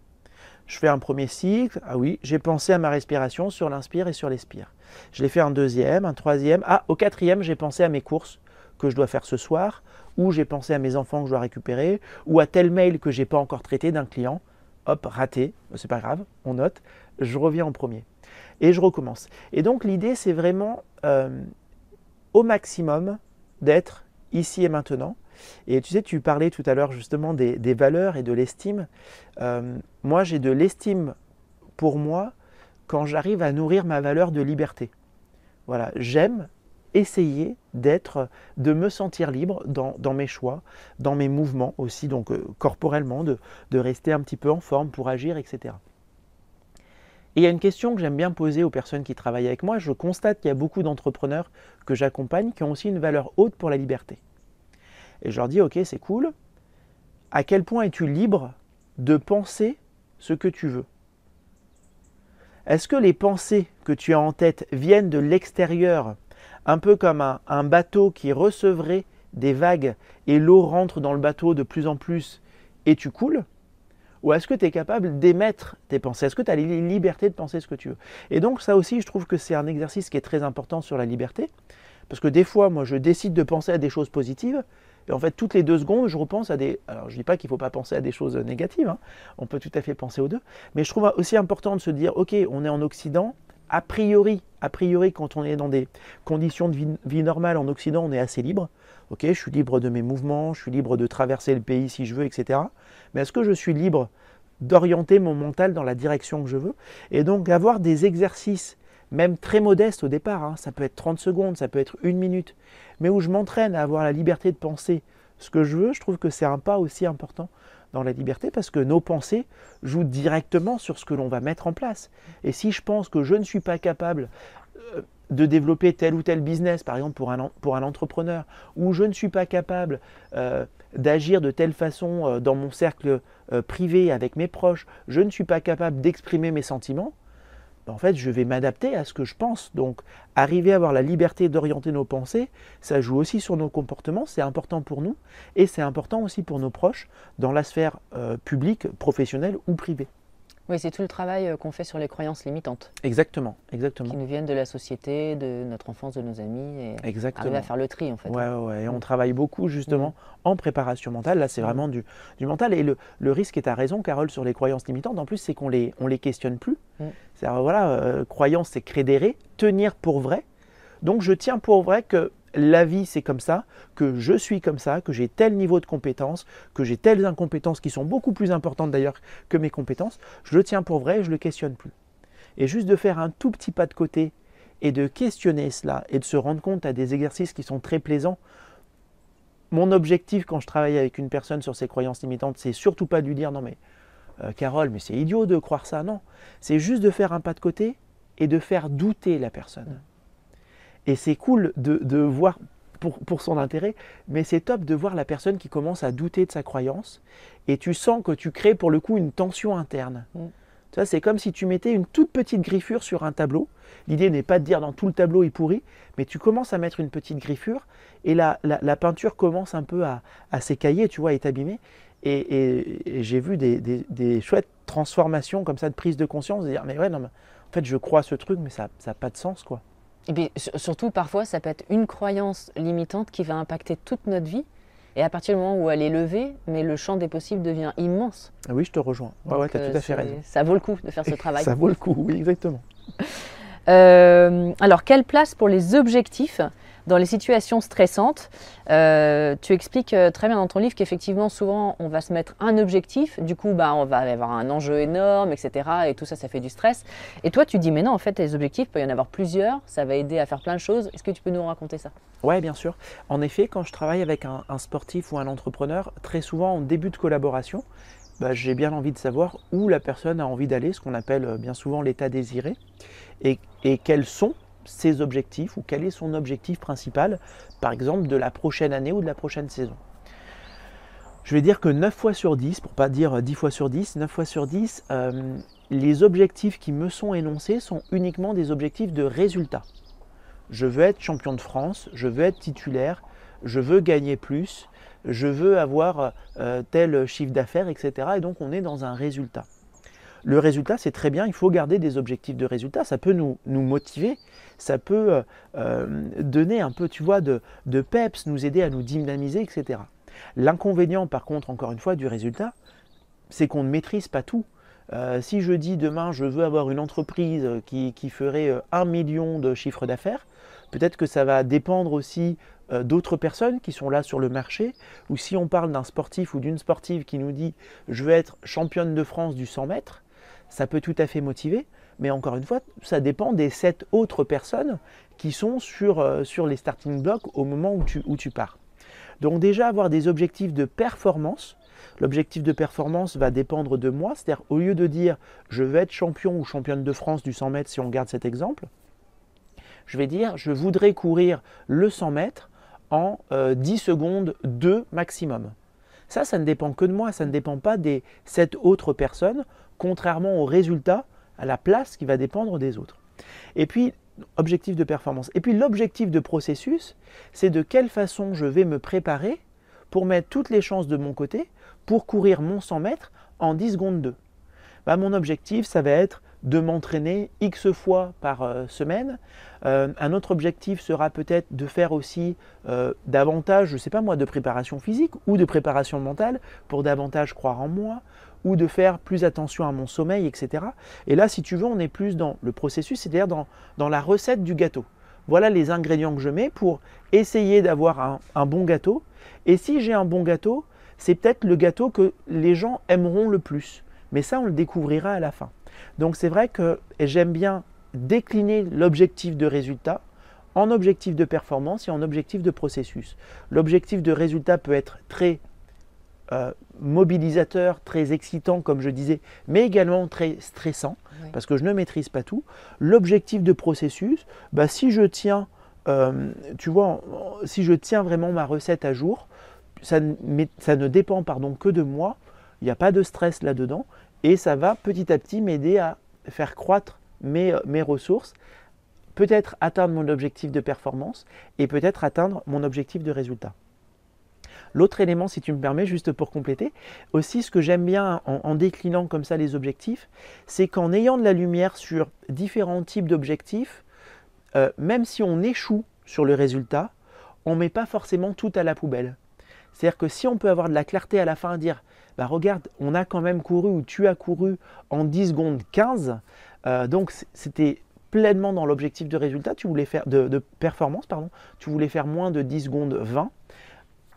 Je fais un premier cycle, ah oui, j'ai pensé à ma respiration sur l'inspire et sur l'expire. Je l'ai fait un deuxième, un troisième, ah au quatrième, j'ai pensé à mes courses que je dois faire ce soir, ou j'ai pensé à mes enfants que je dois récupérer, ou à tel mail que j'ai pas encore traité d'un client. Hop, raté, c'est pas grave, on note, je reviens en premier et je recommence. Et donc l'idée, c'est vraiment euh, au maximum d'être ici et maintenant. Et tu sais, tu parlais tout à l'heure justement des, valeurs et de l'estime. Euh, moi, j'ai de l'estime pour moi quand j'arrive à nourrir ma valeur de liberté. Voilà, j'aime essayer d'être, de me sentir libre dans, mes choix, dans mes mouvements aussi, donc euh, corporellement, de, de rester un petit peu en forme pour agir, etc. Et il y a une question que j'aime bien poser aux personnes qui travaillent avec moi. Je constate qu'il y a beaucoup d'entrepreneurs que j'accompagne qui ont aussi une valeur haute pour la liberté. Et je leur dis, ok, c'est cool. À quel point es-tu libre de penser ce que tu veux? Est-ce que les pensées que tu as en tête viennent de l'extérieur, un peu comme un, bateau qui recevrait des vagues et l'eau rentre dans le bateau de plus en plus et tu coules? Ou est-ce que tu es capable d'émettre tes pensées? Est-ce que tu as la liberté de penser ce que tu veux? Et donc ça aussi, je trouve que c'est un exercice qui est très important sur la liberté. Parce que des fois, moi, je décide de penser à des choses positives. Et en fait, toutes les deux secondes, je repense à des... Alors, je ne dis pas qu'il ne faut pas penser à des choses négatives. Hein. On peut tout à fait penser aux deux. Mais je trouve aussi important de se dire, OK, on est en Occident. A priori, a priori, quand on est dans des conditions de vie, vie normale en Occident, on est assez libre. Ok, je suis libre de mes mouvements, je suis libre de traverser le pays si je veux, etc. Mais est-ce que je suis libre d'orienter mon mental dans la direction que je veux? Et donc avoir des exercices, même très modestes au départ, hein, ça peut être 30 secondes, ça peut être une minute, mais où je m'entraîne à avoir la liberté de penser ce que je veux, je trouve que c'est un pas aussi important dans la liberté parce que nos pensées jouent directement sur ce que l'on va mettre en place. Et si je pense que je ne suis pas capable de développer tel ou tel business, par exemple pour un, entrepreneur, ou je ne suis pas capable euh, d'agir de telle façon euh, dans mon cercle euh, privé avec mes proches, je ne suis pas capable d'exprimer mes sentiments, ben, en fait je vais m'adapter à ce que je pense. Donc arriver à avoir la liberté d'orienter nos pensées, ça joue aussi sur nos comportements, c'est important pour nous, et c'est important aussi pour nos proches dans la sphère publique, professionnelle ou privée. Oui, c'est tout le travail euh, qu'on fait sur les croyances limitantes. Exactement, exactement. Qui nous viennent de la société, de notre enfance, de nos amis, et exactement. arriver à faire le tri en fait. Ouais, ouais, et on travaille beaucoup justement mm. en préparation mentale. Là, c'est mm. vraiment du, du, mental. Et le, le risque, tu as raison, Carole, sur les croyances limitantes, en plus, c'est qu'on les, on les questionne plus. Mm. C'est-à-dire, voilà, euh, croyance, c'est crédérer, tenir pour vrai. Donc, je tiens pour vrai que la vie c'est comme ça, que je suis comme ça, que j'ai tel niveau de compétence, que j'ai telles incompétences qui sont beaucoup plus importantes d'ailleurs que mes compétences, je le tiens pour vrai et je ne le questionne plus. Et juste de faire un tout petit pas de côté et de questionner cela et de se rendre compte à des exercices qui sont très plaisants. Mon objectif quand je travaille avec une personne sur ses croyances limitantes, c'est surtout pas de lui dire non mais euh, Carole, mais c'est idiot de croire ça, non. C'est juste de faire un pas de côté et de faire douter la personne. Et c'est cool de, voir pour, son intérêt, mais c'est top de voir la personne qui commence à douter de sa croyance et tu sens que tu crées pour le coup une tension interne. Mm. c'est comme si tu mettais une toute petite griffure sur un tableau. L'idée n'est pas de dire dans tout le tableau est pourri, mais tu commences à mettre une petite griffure et la, la, peinture commence un peu à, s'écailler, tu vois, et t'abîmer. Et, j'ai vu des, chouettes transformations comme ça de prise de conscience, de dire mais ouais, non, mais en fait je crois ce truc, mais ça n'a pas de sens quoi. Et puis surtout, parfois, ça peut être une croyance limitante qui va impacter toute notre vie. Et à partir du moment où elle est levée, mais le champ des possibles devient immense. Ah oui, je te rejoins. Ouais, ouais, tu as tout à fait raison. Ça vaut le coup de faire ce travail. ça vaut le coup, oui, exactement. [LAUGHS] alors, quelle place pour les objectifs dans les situations stressantes, euh, tu expliques euh, très bien dans ton livre qu'effectivement, souvent, on va se mettre un objectif, du coup, bah, on va avoir un enjeu énorme, etc. Et tout ça, ça fait du stress. Et toi, tu dis, mais non, en fait, les objectifs, il peut y en avoir plusieurs, ça va aider à faire plein de choses. Est-ce que tu peux nous raconter ça? Oui, bien sûr. En effet, quand je travaille avec un, sportif ou un entrepreneur, très souvent, en début de collaboration, bah, j'ai bien envie de savoir où la personne a envie d'aller, ce qu'on appelle euh, bien souvent l'état désiré, et, et quels sont ses objectifs ou quel est son objectif principal, par exemple de la prochaine année ou de la prochaine saison. Je vais dire que 9 fois sur 10, pour pas dire 10 fois sur 10, 9 fois sur 10, euh, les objectifs qui me sont énoncés sont uniquement des objectifs de résultat. Je veux être champion de France, je veux être titulaire, je veux gagner plus, je veux avoir euh, tel chiffre d'affaires, etc. Et donc on est dans un résultat. Le résultat, c'est très bien, il faut garder des objectifs de résultat, ça peut nous, nous motiver, ça peut euh, euh, donner un peu, tu vois, de, peps, nous aider à nous dynamiser, etc. L'inconvénient, par contre, encore une fois, du résultat, c'est qu'on ne maîtrise pas tout. Euh, si je dis demain, je veux avoir une entreprise qui, ferait un million de chiffre d'affaires, peut-être que ça va dépendre aussi d'autres personnes qui sont là sur le marché, ou si on parle d'un sportif ou d'une sportive qui nous dit je veux être championne de France du 100 mètres, ça peut tout à fait motiver, mais encore une fois, ça dépend des sept autres personnes qui sont sur, euh, sur les starting blocks au moment où tu, où tu pars. Donc déjà avoir des objectifs de performance. L'objectif de performance va dépendre de moi, c'est-à-dire au lieu de dire je veux être champion ou championne de France du 100 mètres si on garde cet exemple, je vais dire je voudrais courir le 100 mètres en 10 euh, secondes 2 maximum. Ça, ça ne dépend que de moi, ça ne dépend pas des sept autres personnes, contrairement au résultat à la place qui va dépendre des autres. Et puis, objectif de performance. Et puis l'objectif de processus, c'est de quelle façon je vais me préparer pour mettre toutes les chances de mon côté pour courir mon 100 mètres en 10 secondes 2. Bah, mon objectif, ça va être de m'entraîner X fois par euh, semaine. Euh, un autre objectif sera peut-être de faire aussi euh, davantage, je ne sais pas moi, de préparation physique ou de préparation mentale pour davantage croire en moi ou de faire plus attention à mon sommeil, etc. Et là, si tu veux, on est plus dans le processus, c'est-à-dire dans, la recette du gâteau. Voilà les ingrédients que je mets pour essayer d'avoir un, un bon gâteau. Et si j'ai un bon gâteau, c'est peut-être le gâteau que les gens aimeront le plus. Mais ça, on le découvrira à la fin. Donc c'est vrai que j'aime bien décliner l'objectif de résultat en objectif de performance et en objectif de processus. L'objectif de résultat peut être très euh, mobilisateur, très excitant, comme je disais, mais également très stressant, parce que je ne maîtrise pas tout. L'objectif de processus, bah, si je tiens, euh, tu vois, si je tiens vraiment ma recette à jour, ça, ne dépend pardon, que de moi, il n'y a pas de stress là-dedans, et ça va petit à petit m'aider à faire croître mes, mes ressources, peut-être atteindre mon objectif de performance, et peut-être atteindre mon objectif de résultat. L'autre élément, si tu me permets, juste pour compléter, aussi ce que j'aime bien en, déclinant comme ça les objectifs, c'est qu'en ayant de la lumière sur différents types d'objectifs, euh, même si on échoue sur le résultat, on ne met pas forcément tout à la poubelle. C'est-à-dire que si on peut avoir de la clarté à la fin dire, bah regarde, on a quand même couru ou tu as couru en 10 secondes 15, euh, donc c'était pleinement dans l'objectif de résultat, tu voulais faire de, de, performance, pardon, tu voulais faire moins de 10 secondes 20,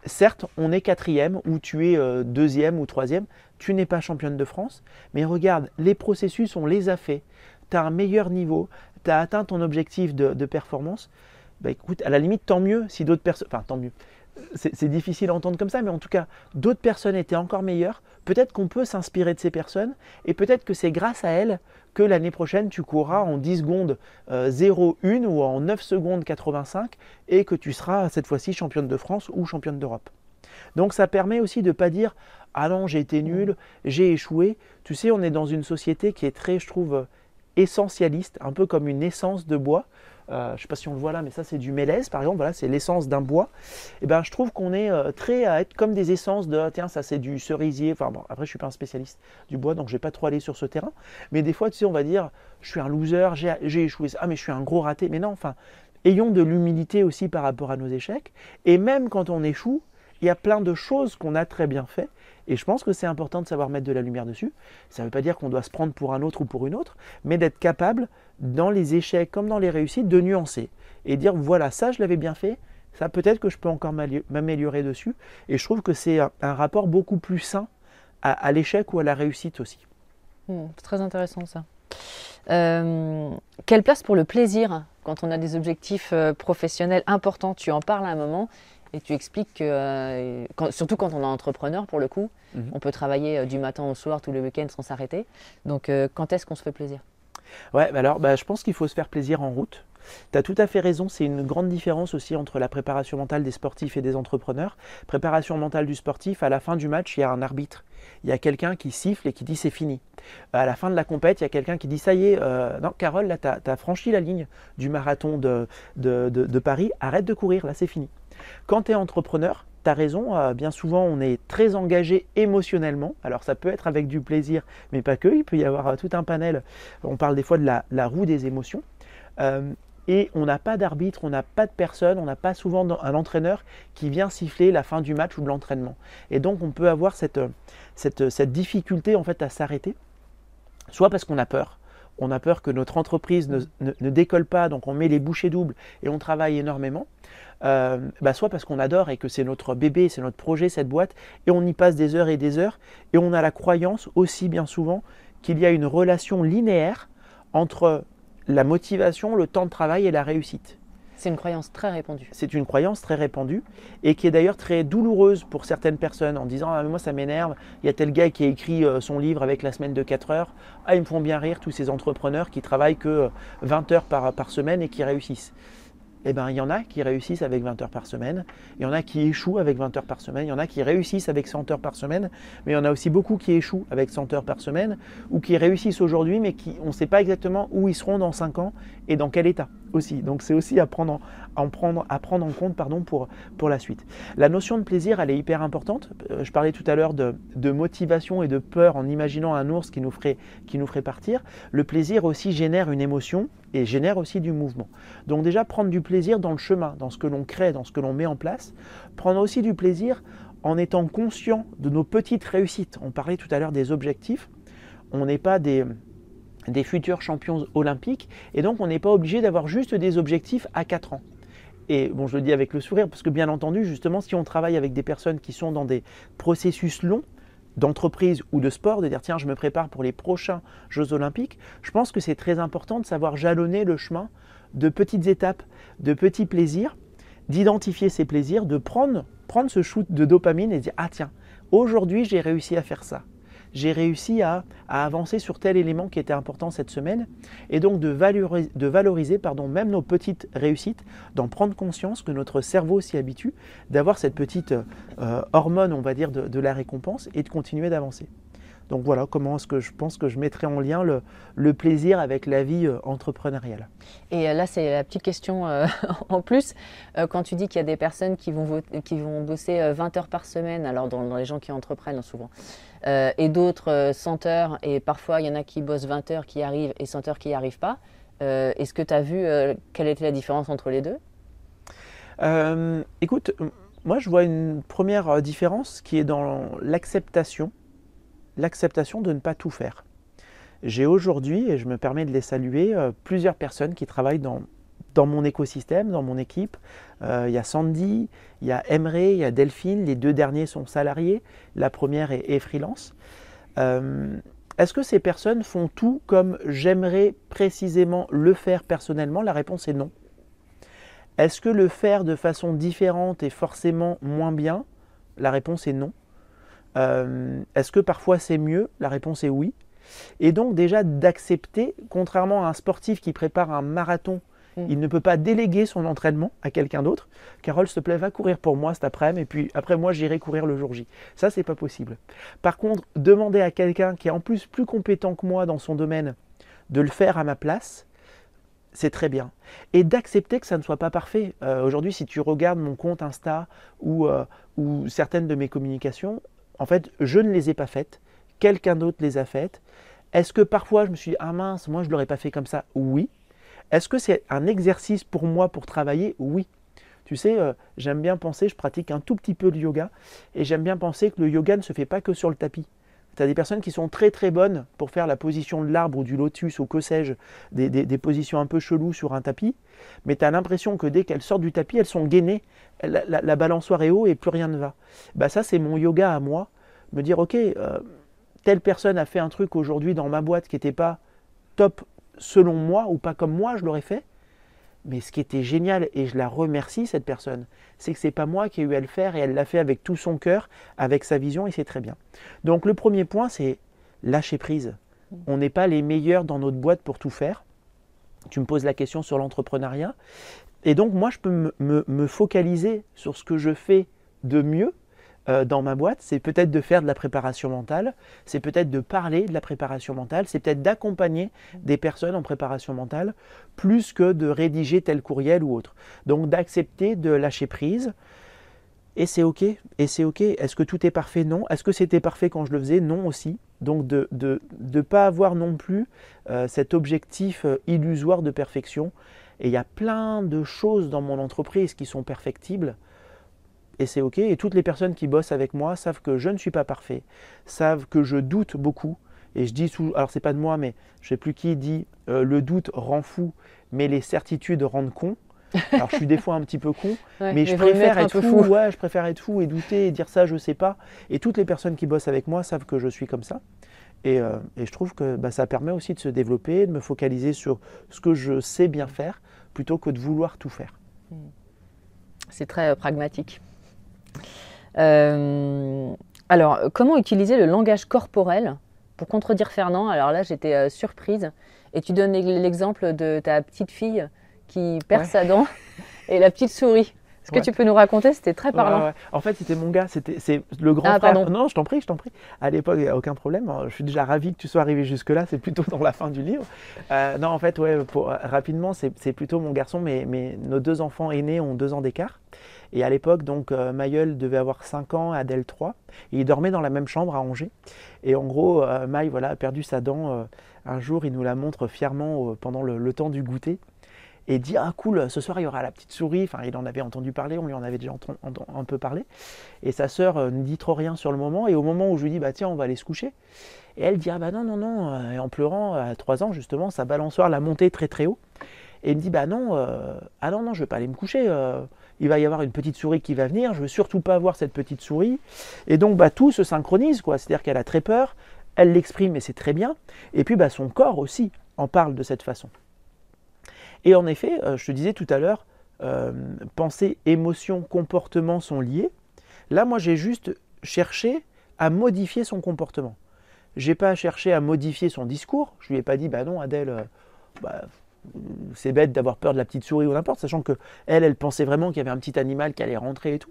certes, on est quatrième ou tu es euh, deuxième ou troisième, tu n'es pas championne de France, mais regarde, les processus, on les a faits. Tu as un meilleur niveau, tu as atteint ton objectif de, performance. Bah écoute, à la limite, tant mieux si d'autres personnes. Enfin, tant mieux c'est difficile à entendre comme ça, mais en tout cas, d'autres personnes étaient encore meilleures. Peut-être qu'on peut, s'inspirer de ces personnes et peut-être que c'est grâce à elles que l'année prochaine, tu courras en 10 secondes 0,1 euh, ou en 9 secondes 85 et que tu seras cette fois-ci championne de France ou championne d'Europe. Donc ça permet aussi de ne pas dire Ah non, j'ai été nul, j'ai échoué. Tu sais, on est dans une société qui est très, je trouve, essentialiste, un peu comme une essence de bois. Je ne sais pas si on le voit là, mais ça c'est du mélèze par exemple, voilà, c'est l'essence d'un bois. Et ben je trouve qu'on est très à être comme des essences de tiens ça c'est du cerisier. Enfin bon, après je suis pas un spécialiste du bois donc je vais pas trop aller sur ce terrain. Mais des fois tu sais on va dire je suis un loser, j'ai échoué, ah mais je suis un gros raté. Mais non, enfin ayons de l'humilité aussi par rapport à nos échecs. Et même quand on échoue, il y a plein de choses qu'on a très bien fait. Et je pense que c'est important de savoir mettre de la lumière dessus. Ça ne veut pas dire qu'on doit se prendre pour un autre ou pour une autre, mais d'être capable, dans les échecs comme dans les réussites, de nuancer et dire voilà, ça je l'avais bien fait, ça peut-être que je peux encore m'améliorer dessus. Et je trouve que c'est un, rapport beaucoup plus sain à, l'échec ou à la réussite aussi. Hmm, c'est très intéressant ça. Euh, quelle place pour le plaisir quand on a des objectifs euh, professionnels importants? Tu en parles à un moment et tu expliques que, euh, surtout quand on est entrepreneur pour le coup, mhm. on peut travailler du matin au soir, tous les week-ends sans s'arrêter. Donc quand est-ce qu'on se fait plaisir? Ouais, bah alors bah, je pense qu'il faut se faire plaisir en route. Tu as tout à fait raison, c'est une grande différence aussi entre la préparation mentale des sportifs et des entrepreneurs. Préparation mentale du sportif, à la fin du match, il y a un arbitre il y a quelqu'un qui siffle et qui dit c'est fini. À la fin de la compète, il y a quelqu'un qui dit ça y est, euh, non, Carole, là, tu as, franchi la ligne du marathon de, de, Paris, arrête de courir, là, c'est fini. Quand tu es entrepreneur, tu as raison, euh, bien souvent, on est très engagé émotionnellement. Alors, ça peut être avec du plaisir, mais pas que, il peut y avoir euh, tout un panel. On parle des fois de la, roue des émotions et on n'a pas d'arbitre, on n'a pas de personne, on n'a pas souvent un entraîneur qui vient siffler la fin du match ou de l'entraînement. Et donc on peut avoir cette, cette, difficulté en fait à s'arrêter, soit parce qu'on a peur, on a peur que notre entreprise ne, décolle pas, donc on met les bouchées doubles et on travaille énormément, euh, bah, soit parce qu'on adore et que c'est notre bébé, c'est notre projet, cette boîte, et on y passe des heures et des heures, et on a la croyance aussi bien souvent qu'il y a une relation linéaire entre la motivation, le temps de travail et la réussite. C'est une croyance très répandue. C'est une croyance très répandue et qui est d'ailleurs très douloureuse pour certaines personnes en disant ah, moi ça m'énerve, il y a tel gars qui a écrit euh, son livre avec la semaine de 4 heures. Ah, ils me font bien rire tous ces entrepreneurs qui travaillent que 20 euh, heures par, semaine et qui réussissent. Eh ben, il y en a qui réussissent avec 20 heures par semaine, il y en a qui échouent avec 20 heures par semaine, il y en a qui réussissent avec 100 heures par semaine, mais il y en a aussi beaucoup qui échouent avec 100 heures par semaine, ou qui réussissent aujourd'hui, mais qui, on ne sait pas exactement où ils seront dans 5 ans et dans quel état aussi. Donc c'est aussi à prendre, en, prendre, à prendre en compte pardon, pour, pour la suite. La notion de plaisir, elle est hyper importante. Euh, je parlais tout à l'heure de, de, motivation et de peur en imaginant un ours qui nous, ferait, qui nous ferait partir. Le plaisir aussi génère une émotion et génère aussi du mouvement. Donc déjà prendre du plaisir dans le chemin, dans ce que l'on crée, dans ce que l'on met en place. Prendre aussi du plaisir en étant conscient de nos petites réussites. On parlait tout à l'heure des objectifs. On n'est pas des, des futurs champions olympiques et donc on n'est pas obligé d'avoir juste des objectifs à 4 ans. Et bon, je le dis avec le sourire parce que bien entendu, justement, si on travaille avec des personnes qui sont dans des processus longs, d'entreprise ou de sport, de dire tiens, je me prépare pour les prochains Jeux olympiques, je pense que c'est très important de savoir jalonner le chemin de petites étapes, de petits plaisirs, d'identifier ces plaisirs, de prendre, prendre ce shoot de dopamine et dire ah tiens, aujourd'hui j'ai réussi à faire ça j'ai réussi à, avancer sur tel élément qui était important cette semaine, et donc de valoriser, même nos petites réussites, d'en prendre conscience que notre cerveau s'y habitue, d'avoir cette petite euh, hormone, on va dire, de la récompense, et de continuer d'avancer. Donc voilà comment est-ce que je pense que je mettrai en lien le, plaisir avec la vie euh, entrepreneuriale. Et euh, là, c'est la petite question euh, [LAUGHS] en plus. quand tu dis qu'il y a des personnes qui vont, qui vont bosser 20 heures par semaine, alors dans, les gens qui entreprennent souvent, et d'autres 100 heures, et parfois il y en a qui bossent 20 heures qui arrivent et 100 heures qui n'y arrivent pas, est-ce que tu as vu quelle était la différence entre les deux? Écoute, moi je vois une première différence qui est dans l'acceptation l'acceptation de ne pas tout faire. J'ai aujourd'hui, et je me permets de les saluer, euh, plusieurs personnes qui travaillent dans, mon écosystème, dans mon équipe. Euh, il y a Sandy, il y a Emre, il y a Delphine, les deux derniers sont salariés, la première est, freelance. Euh, est-ce que ces personnes font tout comme j'aimerais précisément le faire personnellement? La réponse est non. Est-ce que le faire de façon différente est forcément moins bien? La réponse est non. Euh, est-ce que parfois c'est mieux? La réponse est oui. Et donc déjà d'accepter, contrairement à un sportif qui prépare un marathon, mm. il ne peut pas déléguer son entraînement à quelqu'un d'autre. Carole, s'il te plaît, va courir pour moi cet après-midi, et puis après moi j'irai courir le jour J. Ça, c'est pas possible. Par contre, demander à quelqu'un qui est en plus plus compétent que moi dans son domaine de le faire à ma place, c'est très bien. Et d'accepter que ça ne soit pas parfait. Euh, aujourd'hui, si tu regardes mon compte Insta ou, euh, ou certaines de mes communications, en fait, je ne les ai pas faites. Quelqu'un d'autre les a faites. Est-ce que parfois je me suis dit, ah mince, moi je ne l'aurais pas fait comme ça? Oui. Est-ce que c'est un exercice pour moi pour travailler? Oui. Tu sais, euh, j'aime bien penser, je pratique un tout petit peu de yoga, et j'aime bien penser que le yoga ne se fait pas que sur le tapis. Tu as des personnes qui sont très très bonnes pour faire la position de l'arbre ou du lotus ou que sais-je, des, positions un peu cheloues sur un tapis, mais tu as l'impression que dès qu'elles sortent du tapis, elles sont gainées, la, balançoire est haut et plus rien ne va. Bah ça c'est mon yoga à moi, me dire ok, euh, telle personne a fait un truc aujourd'hui dans ma boîte qui n'était pas top selon moi ou pas comme moi je l'aurais fait, mais ce qui était génial, et je la remercie cette personne, c'est que c'est pas moi qui ai eu à le faire et elle l'a fait avec tout son cœur, avec sa vision et c'est très bien. Donc le premier point, c'est lâcher prise. On n'est pas les meilleurs dans notre boîte pour tout faire. Tu me poses la question sur l'entrepreneuriat. Et donc moi, je peux me focaliser sur ce que je fais de mieux euh, dans ma boîte, c'est peut-être de faire de la préparation mentale, c'est peut-être de parler de la préparation mentale, c'est peut-être d'accompagner des personnes en préparation mentale, plus que de rédiger tel courriel ou autre. Donc d'accepter de lâcher prise. Et c'est OK. Et c'est OK. Est-ce que tout est parfait? Non. Est-ce que c'était parfait quand je le faisais? Non aussi. Donc de ne de, pas avoir non plus euh, cet objectif euh, illusoire de perfection. Et il y a plein de choses dans mon entreprise qui sont perfectibles et c'est ok. Et toutes les personnes qui bossent avec moi savent que je ne suis pas parfait, savent que je doute beaucoup. Et je dis, alors c'est pas de moi, mais je ne sais plus qui dit, euh, le doute rend fou, mais les certitudes rendent con. Alors je suis des fois un petit peu con, [LAUGHS] mais, je préfère être fou. Ouais, je préfère être fou et douter et dire ça, je sais pas. Et toutes les personnes qui bossent avec moi savent que je suis comme ça. Et, euh, et je trouve que bah, ça permet aussi de se développer, de me focaliser sur ce que je sais bien faire, plutôt que de vouloir tout faire. C'est très euh, pragmatique. Euh, alors, comment utiliser le langage corporel pour contredire Fernand? Alors là, j'étais euh, surprise. Et tu donnes l'exemple de ta petite fille qui perd sa dent [LAUGHS] et la petite souris. Est-ce que tu peux nous raconter? C'était très parlant. en fait, c'était mon gars, c'était c'est le grand ah, frère. Non, je t'en prie, je t'en prie. À l'époque, il n'y a aucun problème. Je suis déjà ravi que tu sois arrivé jusque-là. C'est plutôt dans la fin du livre. Euh, non, en fait, ouais, pour, rapidement, c'est plutôt mon garçon. Mais, mais nos deux enfants aînés ont deux ans d'écart. Et à l'époque, donc, euh, Mayol devait avoir 5 ans, Adèle 3. Et il dormait dans la même chambre à Angers. Et en gros, euh, Maï voilà, a perdu sa dent. Euh, un jour, il nous la montre fièrement pendant le, temps du goûter. Et dit Ah, cool, ce soir, il y aura la petite souris. Enfin, il en avait entendu parler, on lui en avait déjà un peu parlé. Et sa sœur ne dit trop rien sur le moment. Et au moment où je lui dis Bah, tiens, on va aller se coucher. Et elle dit Ah, bah non, non, non. Et en pleurant, à 3 ans, justement, sa balançoire l'a montée très, très haut. Et il me dit Bah non, ah non, non, je vais pas aller me coucher il va y avoir une petite souris qui va venir, je veux surtout pas voir cette petite souris. Et donc bah, tout se synchronise, quoi. C'est-à-dire qu'elle a très peur, elle l'exprime et c'est très bien. Et puis bah, son corps aussi en parle de cette façon. Et en effet, euh, je te disais tout à l'heure, euh, pensée, émotion, comportement sont liés. Là, moi, j'ai juste cherché à modifier son comportement. J'ai pas cherché à modifier son discours. Je lui ai pas dit, bah non, Adèle, euh, bah, c'est bête d'avoir peur de la petite souris ou n'importe, sachant que elle, elle pensait vraiment qu'il y avait un petit animal qui allait rentrer et tout.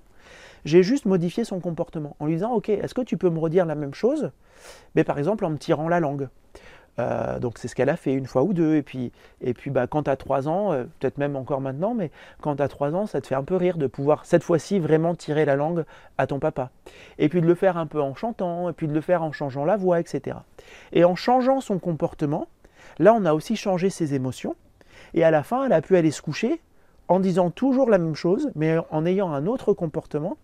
J'ai juste modifié son comportement en lui disant Ok, est-ce que tu peux me redire la même chose Mais par exemple en me tirant la langue. Euh, donc c'est ce qu'elle a fait une fois ou deux. Et puis, et puis bah, quand tu as 3 ans, euh, peut-être même encore maintenant, mais quand tu as 3 ans, ça te fait un peu rire de pouvoir cette fois-ci vraiment tirer la langue à ton papa. Et puis de le faire un peu en chantant, et puis de le faire en changeant la voix, etc. Et en changeant son comportement, là on a aussi changé ses émotions. Et à la fin, elle a pu aller se coucher en disant toujours la même chose, mais en ayant un autre comportement.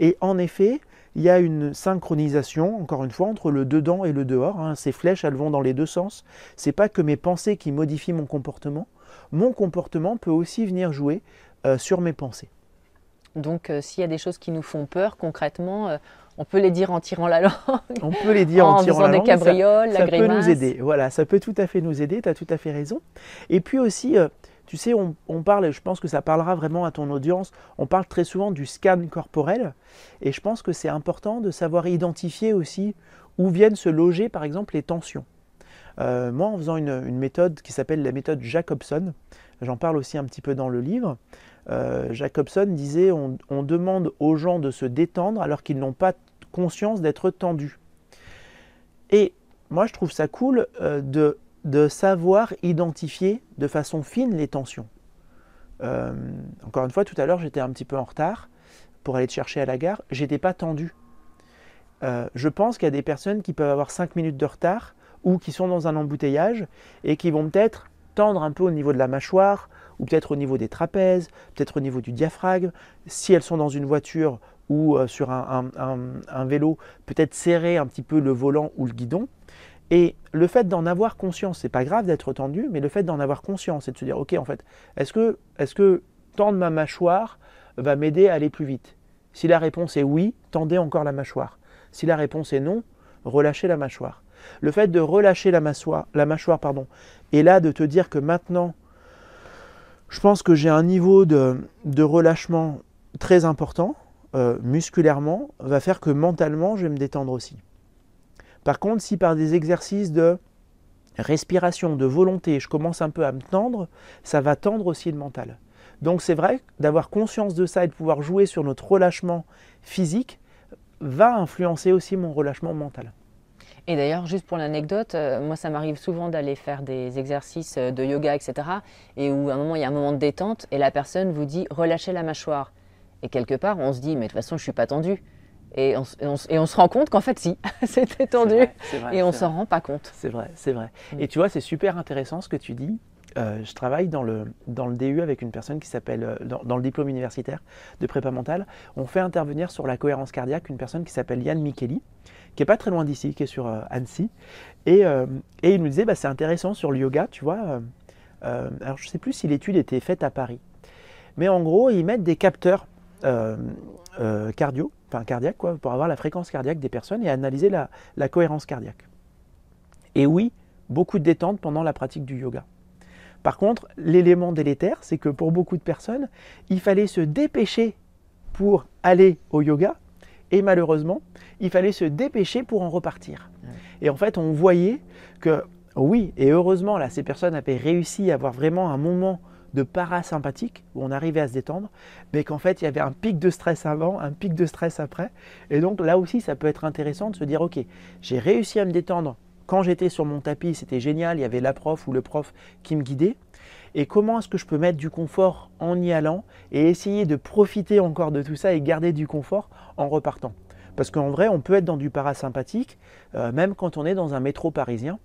Et en effet, il y a une synchronisation, encore une fois, entre le dedans et le dehors. Hein. Ces flèches, elles vont dans les deux sens. C'est pas que mes pensées qui modifient mon comportement. Mon comportement peut aussi venir jouer euh, sur mes pensées. Donc, euh, s'il y a des choses qui nous font peur, concrètement, euh, on peut les dire en tirant la langue. On peut les dire en, [LAUGHS] tirant la langue. des cabrioles, ça, la ça peut nous aider. Voilà, ça peut tout à fait nous aider. Tu as tout à fait raison. Et puis aussi, euh, tu sais, on, parle, et je pense que ça parlera vraiment à ton audience, on parle très souvent du scan corporel. Et je pense que c'est important de savoir identifier aussi où viennent se loger, par exemple, les tensions. moi, en faisant une, méthode qui s'appelle la méthode Jacobson, j'en parle aussi un petit peu dans le livre, euh, Jacobson disait on, demande aux gens de se détendre alors qu'ils n'ont pas conscience d'être tendus. Et moi je trouve ça cool euh, de de savoir identifier de façon fine les tensions. Euh, encore une fois, tout à l'heure, j'étais un petit peu en retard pour aller te chercher à la gare. J'étais pas tendu. Euh, je pense qu'il y a des personnes qui peuvent avoir 5 minutes de retard ou qui sont dans un embouteillage et qui vont peut-être tendre un peu au niveau de la mâchoire ou peut-être au niveau des trapèzes, peut-être au niveau du diaphragme. Si elles sont dans une voiture ou euh, sur un, vélo, peut-être serrer un petit peu le volant ou le guidon. Et le fait d'en avoir conscience, c'est pas grave d'être tendu, mais le fait d'en avoir conscience et de se dire, ok, en fait, est-ce que, tendre ma mâchoire va m'aider à aller plus vite? Si la réponse est oui, tendez encore la mâchoire. Si la réponse est non, relâchez la mâchoire. Le fait de relâcher la mâchoire, la mâchoire pardon, et là de te dire que maintenant, je pense que j'ai un niveau de, relâchement très important, euh, musculairement, va faire que mentalement, je vais me détendre aussi. Par contre, si par des exercices de respiration, de volonté, je commence un peu à me tendre, ça va tendre aussi le mental. Donc c'est vrai d'avoir conscience de ça et de pouvoir jouer sur notre relâchement physique va influencer aussi mon relâchement mental. Et d'ailleurs, juste pour l'anecdote, euh, moi ça m'arrive souvent d'aller faire des exercices euh, de yoga, etc. Et où à un moment il y a un moment de détente et la personne vous dit relâchez la mâchoire. Et quelque part on se dit mais de toute façon je suis pas tendu. Et on, se rend compte qu'en fait, si, [LAUGHS] c'est tendu. et on s'en rend pas compte. C'est vrai, c'est vrai. Mm. Et tu vois, c'est super intéressant ce que tu dis. Euh, je travaille dans le, dans le DU avec une personne qui s'appelle, euh, dans, le diplôme universitaire de prépa mentale. On fait intervenir sur la cohérence cardiaque une personne qui s'appelle Yann Micheli, qui est pas très loin d'ici, qui est sur euh, Annecy. Et, et, il nous disait, bah, c'est intéressant sur le yoga, tu vois. alors, je sais plus si l'étude était faite à Paris. Mais en gros, ils mettent des capteurs cardio enfin cardiaque, quoi, pour avoir la fréquence cardiaque des personnes et analyser la, cohérence cardiaque. Et oui, beaucoup de détente pendant la pratique du yoga. Par contre, l'élément délétère, c'est que pour beaucoup de personnes, il fallait se dépêcher pour aller au yoga, et malheureusement, il fallait se dépêcher pour en repartir. Et en fait, on voyait que oui, et heureusement, là, ces personnes avaient réussi à avoir vraiment un moment de parasympathique, où on arrivait à se détendre, mais qu'en fait il y avait un pic de stress avant, un pic de stress après. Et donc là aussi, ça peut être intéressant de se dire, ok, j'ai réussi à me détendre quand j'étais sur mon tapis, c'était génial, il y avait la prof ou le prof qui me guidait. Et comment est-ce que je peux mettre du confort en y allant et essayer de profiter encore de tout ça et garder du confort en repartant? Parce qu'en vrai, on peut être dans du parasympathique, euh, même quand on est dans un métro parisien.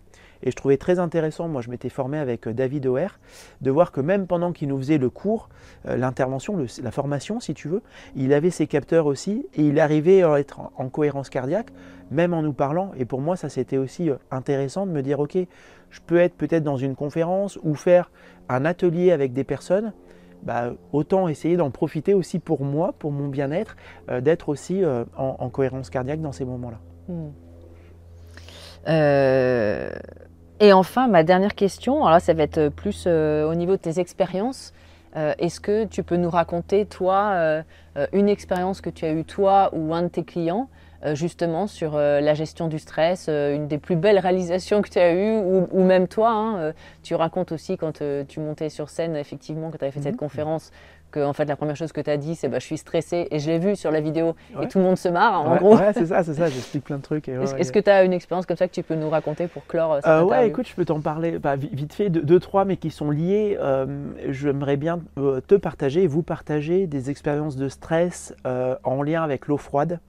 Et je trouvais très intéressant, moi je m'étais formé avec euh, David O'Hare, de voir que même pendant qu'il nous faisait le cours, euh, l'intervention, la formation si tu veux, il avait ses capteurs aussi et il arrivait à être en, cohérence cardiaque, même en nous parlant. Et pour moi ça c'était aussi euh, intéressant de me dire ok, je peux être peut-être dans une conférence ou faire un atelier avec des personnes. Bah, autant essayer d'en profiter aussi pour moi, pour mon bien-être, d'être aussi en, cohérence cardiaque dans ces moments-là. Hmm. Et enfin, ma dernière question, alors là, ça va être plus euh, au niveau de tes expériences. Euh, est-ce que tu peux nous raconter, toi, euh, une expérience que tu as eue, toi ou un de tes clients, justement sur la gestion du stress, une des plus belles réalisations que tu as eues, ou, même toi, hein, tu racontes aussi quand tu montais sur scène, effectivement, quand tu avais fait cette mhm. conférence, que en fait la première chose que tu as dit c'est bah, je suis stressé et je l'ai vu sur la vidéo et tout le monde se marre en gros. Ouais, c'est ça, c'est ça, j'explique plein de trucs. Est-ce que tu as une expérience comme ça que tu peux nous raconter pour clore cette euh, Ouais, écoute, je peux t'en parler bah, vite fait, deux, trois, mais qui sont liés. Euh, j'aimerais bien euh, te partager, vous partager des expériences de stress en lien avec l'eau froide.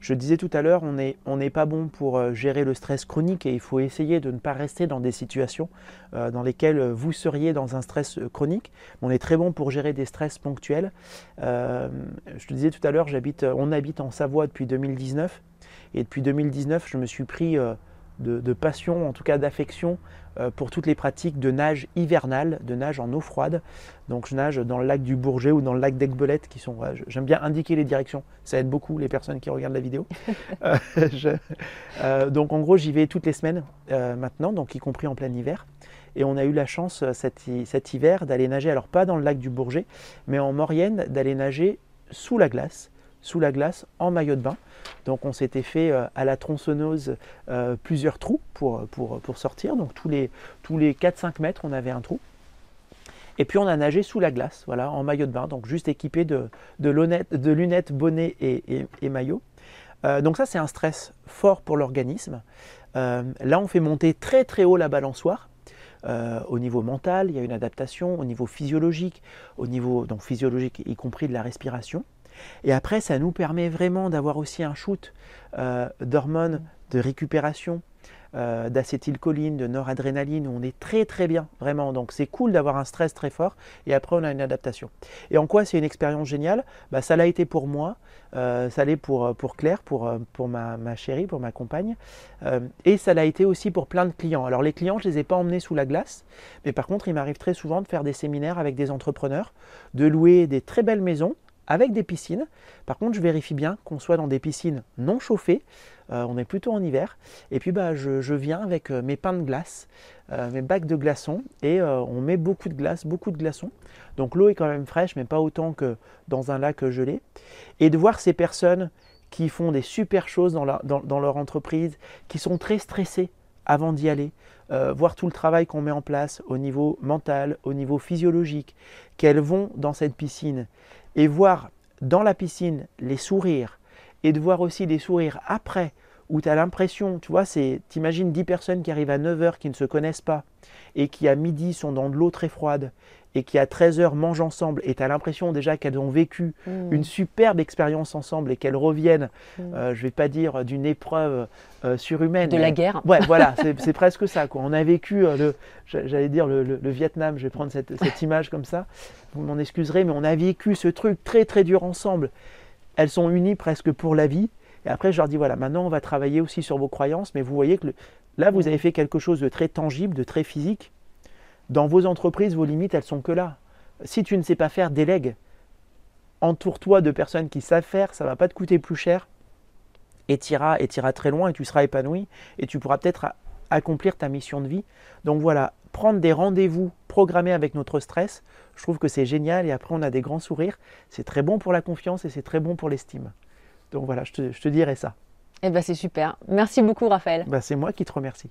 Je disais tout à l'heure, on n'est pas bon pour euh, gérer le stress chronique et il faut essayer de ne pas rester dans des situations euh, dans lesquelles vous seriez dans un stress euh, chronique. On est très bon pour gérer des stress ponctuels. je te disais tout à l'heure, on habite en Savoie depuis 2019 et depuis 2019, je me suis pris de, passion, en tout cas d'affection euh, pour toutes les pratiques de nage hivernale, de nage en eau froide. Donc je nage dans le lac du Bourget ou dans le lac d'Aigbelette qui sont. J'aime bien indiquer les directions, ça aide beaucoup les personnes qui regardent la vidéo. [LAUGHS] Euh, euh, donc en gros j'y vais toutes les semaines maintenant, donc y compris en plein hiver. Et on a eu la chance cet, cet hiver d'aller nager, alors pas dans le lac du Bourget, mais en Maurienne, d'aller nager sous la glace sous la glace en maillot de bain. Donc on s'était fait euh, à la tronçonneuse euh, plusieurs trous pour, sortir. Donc tous les, tous les 4-5 mètres, on avait un trou. Et puis on a nagé sous la glace, voilà, en maillot de bain, donc juste équipé de, lunettes, bonnet et, et, maillot. Euh, donc ça c'est un stress fort pour l'organisme. là on fait monter très très haut la balançoire. au niveau mental, il y a une adaptation au niveau physiologique, au niveau donc physiologique y compris de la respiration. Et après, ça nous permet vraiment d'avoir aussi un shoot euh, d'hormones de récupération, euh, d'acétylcholine, de noradrénaline, où on est très très bien, vraiment. Donc c'est cool d'avoir un stress très fort et après on a une adaptation. Et en quoi c'est une expérience géniale? Bah, Ça l'a été pour moi, euh, ça l'est pour, Claire, pour, ma, chérie, pour ma compagne, et ça l'a été aussi pour plein de clients. Alors les clients, je ne les ai pas emmenés sous la glace, mais par contre il m'arrive très souvent de faire des séminaires avec des entrepreneurs, de louer des très belles maisons avec des piscines. Par contre, je vérifie bien qu'on soit dans des piscines non chauffées. Euh, on est plutôt en hiver. Et puis, bah, je, viens avec euh, mes pains de glace, euh, mes bacs de glaçons, et on met beaucoup de glace, beaucoup de glaçons. Donc, l'eau est quand même fraîche, mais pas autant que dans un lac gelé. Et de voir ces personnes qui font des super choses dans, dans leur entreprise, qui sont très stressées avant d'y aller, voir tout le travail qu'on met en place au niveau mental, au niveau physiologique, qu'elles vont dans cette piscine et voir dans la piscine les sourires et de voir aussi des sourires après où tu as l'impression, tu vois, c'est t'imagines 10 personnes qui arrivent à 9h qui ne se connaissent pas et qui à midi sont dans de l'eau très froide et qui à 13h mangent ensemble et tu as l'impression déjà qu'elles ont vécu mmh. une superbe expérience ensemble et qu'elles reviennent, mmh. euh, je vais pas dire d'une épreuve euh, surhumaine. De la guerre. Ouais, [LAUGHS] voilà, c'est presque ça. Quoi. On a vécu, euh, le, j'allais dire le, le, Vietnam, je vais prendre cette, cette [LAUGHS] image comme ça, vous m'en excuserez, mais on a vécu ce truc très très dur ensemble. Elles sont unies presque pour la vie. Et après, je leur dis, voilà, maintenant on va travailler aussi sur vos croyances, mais vous voyez que là, vous avez fait quelque chose de très tangible, de très physique. Dans vos entreprises, vos limites, elles sont que là. Si tu ne sais pas faire, délègue. Entoure-toi de personnes qui savent faire, ça ne va pas te coûter plus cher. Et tu iras, et très loin et tu seras épanoui et tu pourras peut-être accomplir ta mission de vie. Donc voilà, prendre des rendez-vous programmés avec notre stress, je trouve que c'est génial et après on a des grands sourires. C'est très bon pour la confiance et c'est très bon pour l'estime. Donc voilà, je te, je te dirais ça. Eh ben c'est super. Merci beaucoup Raphaël. Ben, c'est moi qui te remercie.